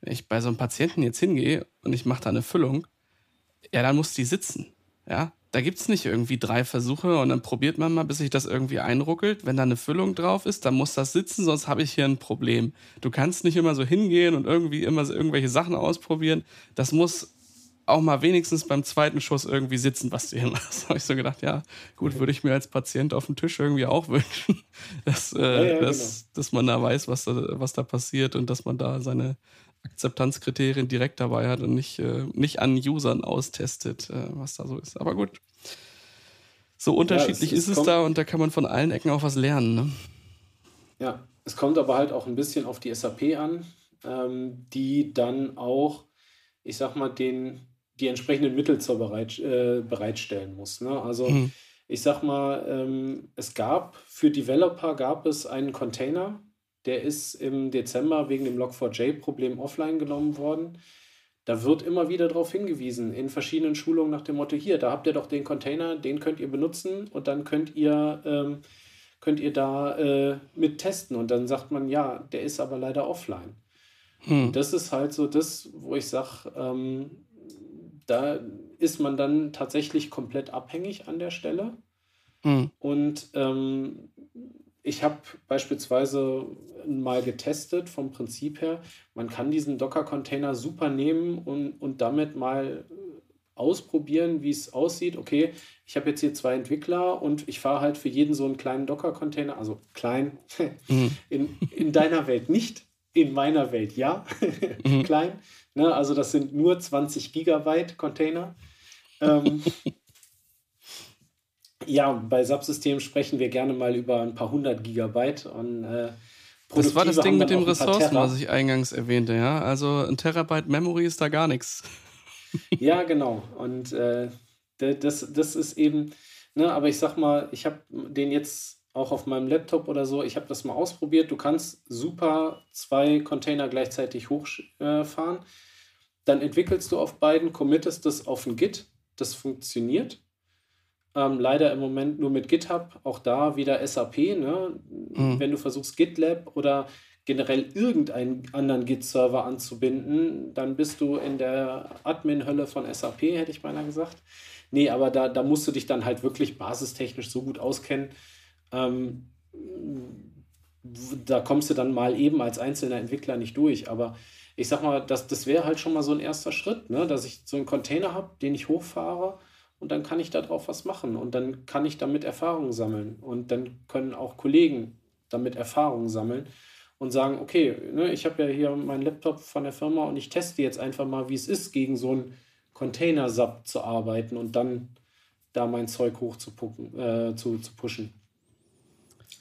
wenn ich bei so einem Patienten jetzt hingehe und ich mache da eine Füllung, ja, dann muss die sitzen. Ja, da gibt's nicht irgendwie drei Versuche und dann probiert man mal, bis sich das irgendwie einruckelt. Wenn da eine Füllung drauf ist, dann muss das sitzen, sonst habe ich hier ein Problem. Du kannst nicht immer so hingehen und irgendwie immer so irgendwelche Sachen ausprobieren. Das muss auch mal wenigstens beim zweiten Schuss irgendwie sitzen, was du hier machst. habe ich so gedacht, ja, gut, würde ich mir als Patient auf dem Tisch irgendwie auch wünschen, dass, äh, ja, ja, dass, genau. dass man da weiß, was da, was da passiert und dass man da seine, Akzeptanzkriterien direkt dabei hat und nicht, äh, nicht an Usern austestet, äh, was da so ist. Aber gut. So unterschiedlich ja, es, es ist es da und da kann man von allen Ecken auch was lernen. Ne? Ja, es kommt aber halt auch ein bisschen auf die SAP an, ähm, die dann auch, ich sag mal, den, die entsprechenden Mittel zur bereit, äh, bereitstellen muss. Ne? Also mhm. ich sag mal, ähm, es gab für Developer gab es einen Container, der ist im Dezember wegen dem Log4j-Problem offline genommen worden. Da wird immer wieder darauf hingewiesen, in verschiedenen Schulungen nach dem Motto, hier, da habt ihr doch den Container, den könnt ihr benutzen und dann könnt ihr, ähm, könnt ihr da äh, mit testen. Und dann sagt man, ja, der ist aber leider offline. Hm. Das ist halt so das, wo ich sage, ähm, da ist man dann tatsächlich komplett abhängig an der Stelle. Hm. Und ähm, ich habe beispielsweise mal getestet vom Prinzip her, man kann diesen Docker-Container super nehmen und, und damit mal ausprobieren, wie es aussieht. Okay, ich habe jetzt hier zwei Entwickler und ich fahre halt für jeden so einen kleinen Docker-Container, also klein, mhm. in, in deiner Welt nicht, in meiner Welt ja, mhm. klein. Ne? Also das sind nur 20 Gigabyte Container. Ähm, ja, bei Subsystemen sprechen wir gerne mal über ein paar hundert Gigabyte und äh, das war das Ding mit den Ressourcen, was ich eingangs erwähnte, ja. Also ein Terabyte Memory ist da gar nichts. ja, genau. Und äh, das, das ist eben, ne, aber ich sag mal, ich habe den jetzt auch auf meinem Laptop oder so, ich habe das mal ausprobiert. Du kannst super zwei Container gleichzeitig hochfahren. Äh, Dann entwickelst du auf beiden, committest das auf ein Git. Das funktioniert. Ähm, leider im Moment nur mit GitHub, auch da wieder SAP. Ne? Mhm. Wenn du versuchst, GitLab oder generell irgendeinen anderen Git-Server anzubinden, dann bist du in der Admin-Hölle von SAP, hätte ich beinahe gesagt. Nee, aber da, da musst du dich dann halt wirklich basistechnisch so gut auskennen. Ähm, da kommst du dann mal eben als einzelner Entwickler nicht durch. Aber ich sag mal, das, das wäre halt schon mal so ein erster Schritt, ne? dass ich so einen Container habe, den ich hochfahre und dann kann ich darauf was machen und dann kann ich damit Erfahrungen sammeln und dann können auch Kollegen damit Erfahrungen sammeln und sagen, okay, ne, ich habe ja hier meinen Laptop von der Firma und ich teste jetzt einfach mal, wie es ist, gegen so einen Container-SAP zu arbeiten und dann da mein Zeug hoch zu, pucken, äh, zu, zu pushen.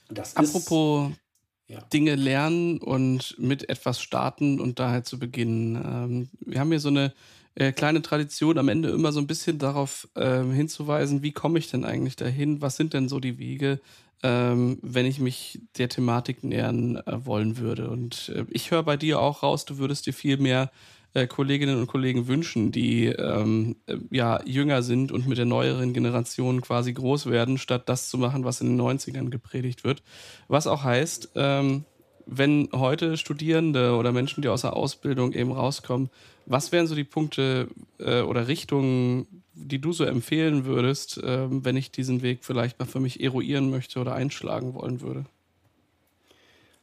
Das Apropos ist, ja. Dinge lernen und mit etwas starten und daher zu beginnen. Ähm, wir haben hier so eine äh, kleine Tradition, am Ende immer so ein bisschen darauf äh, hinzuweisen, wie komme ich denn eigentlich dahin? Was sind denn so die Wege, ähm, wenn ich mich der Thematik nähern äh, wollen würde? Und äh, ich höre bei dir auch raus, du würdest dir viel mehr äh, Kolleginnen und Kollegen wünschen, die ähm, äh, ja jünger sind und mit der neueren Generation quasi groß werden, statt das zu machen, was in den 90ern gepredigt wird. Was auch heißt, ähm, wenn heute Studierende oder Menschen, die aus der Ausbildung eben rauskommen, was wären so die Punkte äh, oder Richtungen, die du so empfehlen würdest, äh, wenn ich diesen Weg vielleicht mal für mich eruieren möchte oder einschlagen wollen würde?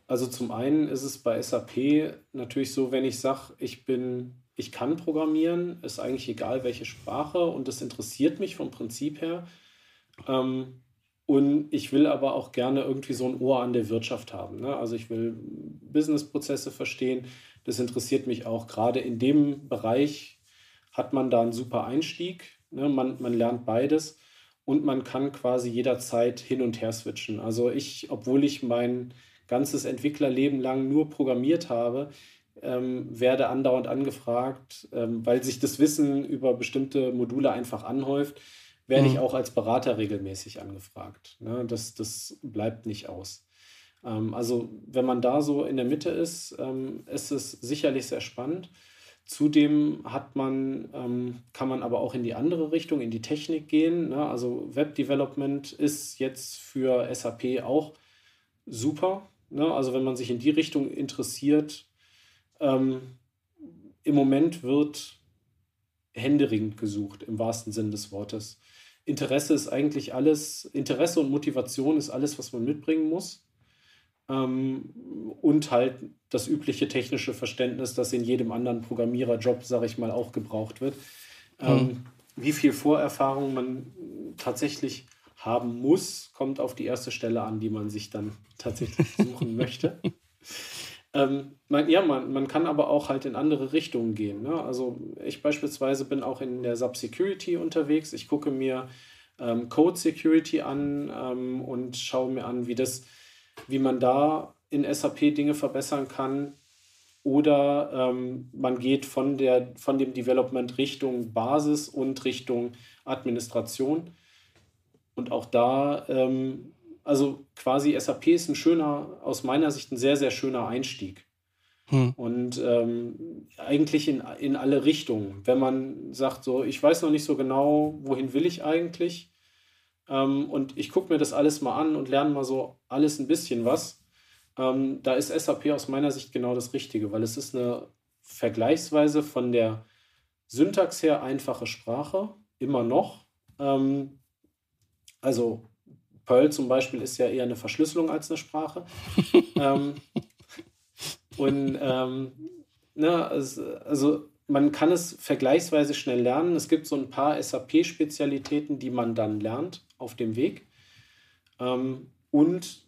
Also zum einen ist es bei SAP natürlich so, wenn ich sage, ich bin, ich kann programmieren, ist eigentlich egal welche Sprache und das interessiert mich vom Prinzip her. Ähm, und ich will aber auch gerne irgendwie so ein Ohr an der Wirtschaft haben. Ne? Also ich will Businessprozesse verstehen. Das interessiert mich auch. Gerade in dem Bereich hat man da einen super Einstieg. Ne? Man, man lernt beides und man kann quasi jederzeit hin und her switchen. Also ich, obwohl ich mein ganzes Entwicklerleben lang nur programmiert habe, ähm, werde andauernd angefragt, ähm, weil sich das Wissen über bestimmte Module einfach anhäuft werde mhm. ich auch als Berater regelmäßig angefragt. Ne? Das, das bleibt nicht aus. Ähm, also wenn man da so in der Mitte ist, ähm, ist es sicherlich sehr spannend. Zudem hat man, ähm, kann man aber auch in die andere Richtung, in die Technik gehen. Ne? Also Web Development ist jetzt für SAP auch super. Ne? Also wenn man sich in die Richtung interessiert, ähm, im Moment wird händeringend gesucht, im wahrsten Sinn des Wortes. Interesse ist eigentlich alles, Interesse und Motivation ist alles, was man mitbringen muss. Ähm, und halt das übliche technische Verständnis, das in jedem anderen Programmiererjob, sage ich mal, auch gebraucht wird. Mhm. Wie viel Vorerfahrung man tatsächlich haben muss, kommt auf die erste Stelle an, die man sich dann tatsächlich suchen möchte. Ähm, man, ja, man, man kann aber auch halt in andere Richtungen gehen. Ne? Also ich beispielsweise bin auch in der Sub-Security unterwegs. Ich gucke mir ähm, Code Security an ähm, und schaue mir an, wie das, wie man da in SAP Dinge verbessern kann. Oder ähm, man geht von, der, von dem Development Richtung Basis und Richtung Administration. Und auch da ähm, also quasi SAP ist ein schöner, aus meiner Sicht ein sehr, sehr schöner Einstieg. Hm. Und ähm, eigentlich in, in alle Richtungen. Wenn man sagt, so, ich weiß noch nicht so genau, wohin will ich eigentlich. Ähm, und ich gucke mir das alles mal an und lerne mal so alles ein bisschen was. Ähm, da ist SAP aus meiner Sicht genau das Richtige, weil es ist eine vergleichsweise von der Syntax her einfache Sprache, immer noch. Ähm, also Perl zum Beispiel ist ja eher eine Verschlüsselung als eine Sprache. ähm, und ähm, ne, also, also man kann es vergleichsweise schnell lernen. Es gibt so ein paar SAP-Spezialitäten, die man dann lernt auf dem Weg. Ähm, und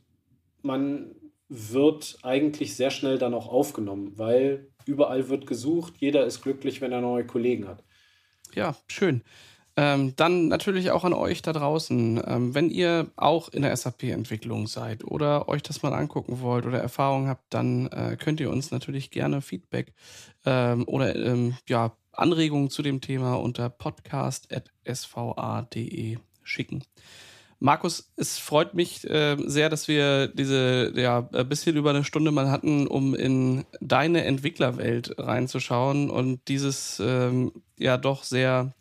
man wird eigentlich sehr schnell dann auch aufgenommen, weil überall wird gesucht, jeder ist glücklich, wenn er neue Kollegen hat. Ja, schön. Ähm, dann natürlich auch an euch da draußen. Ähm, wenn ihr auch in der SAP-Entwicklung seid oder euch das mal angucken wollt oder Erfahrungen habt, dann äh, könnt ihr uns natürlich gerne Feedback ähm, oder ähm, ja, Anregungen zu dem Thema unter podcast.sva.de schicken. Markus, es freut mich äh, sehr, dass wir diese ja ein bisschen über eine Stunde mal hatten, um in deine Entwicklerwelt reinzuschauen und dieses ähm, ja doch sehr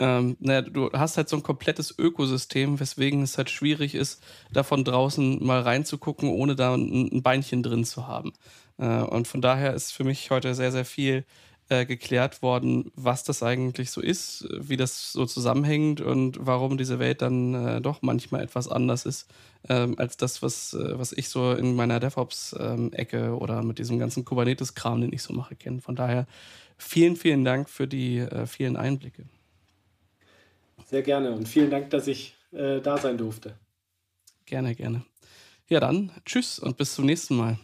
ähm, naja, du hast halt so ein komplettes Ökosystem, weswegen es halt schwierig ist, da von draußen mal reinzugucken, ohne da ein, ein Beinchen drin zu haben. Äh, und von daher ist für mich heute sehr, sehr viel äh, geklärt worden, was das eigentlich so ist, wie das so zusammenhängt und warum diese Welt dann äh, doch manchmal etwas anders ist ähm, als das, was, äh, was ich so in meiner DevOps-Ecke ähm, oder mit diesem ganzen Kubernetes-Kram, den ich so mache, kenne. Von daher vielen, vielen Dank für die äh, vielen Einblicke. Sehr gerne und vielen Dank, dass ich äh, da sein durfte. Gerne, gerne. Ja, dann tschüss und bis zum nächsten Mal.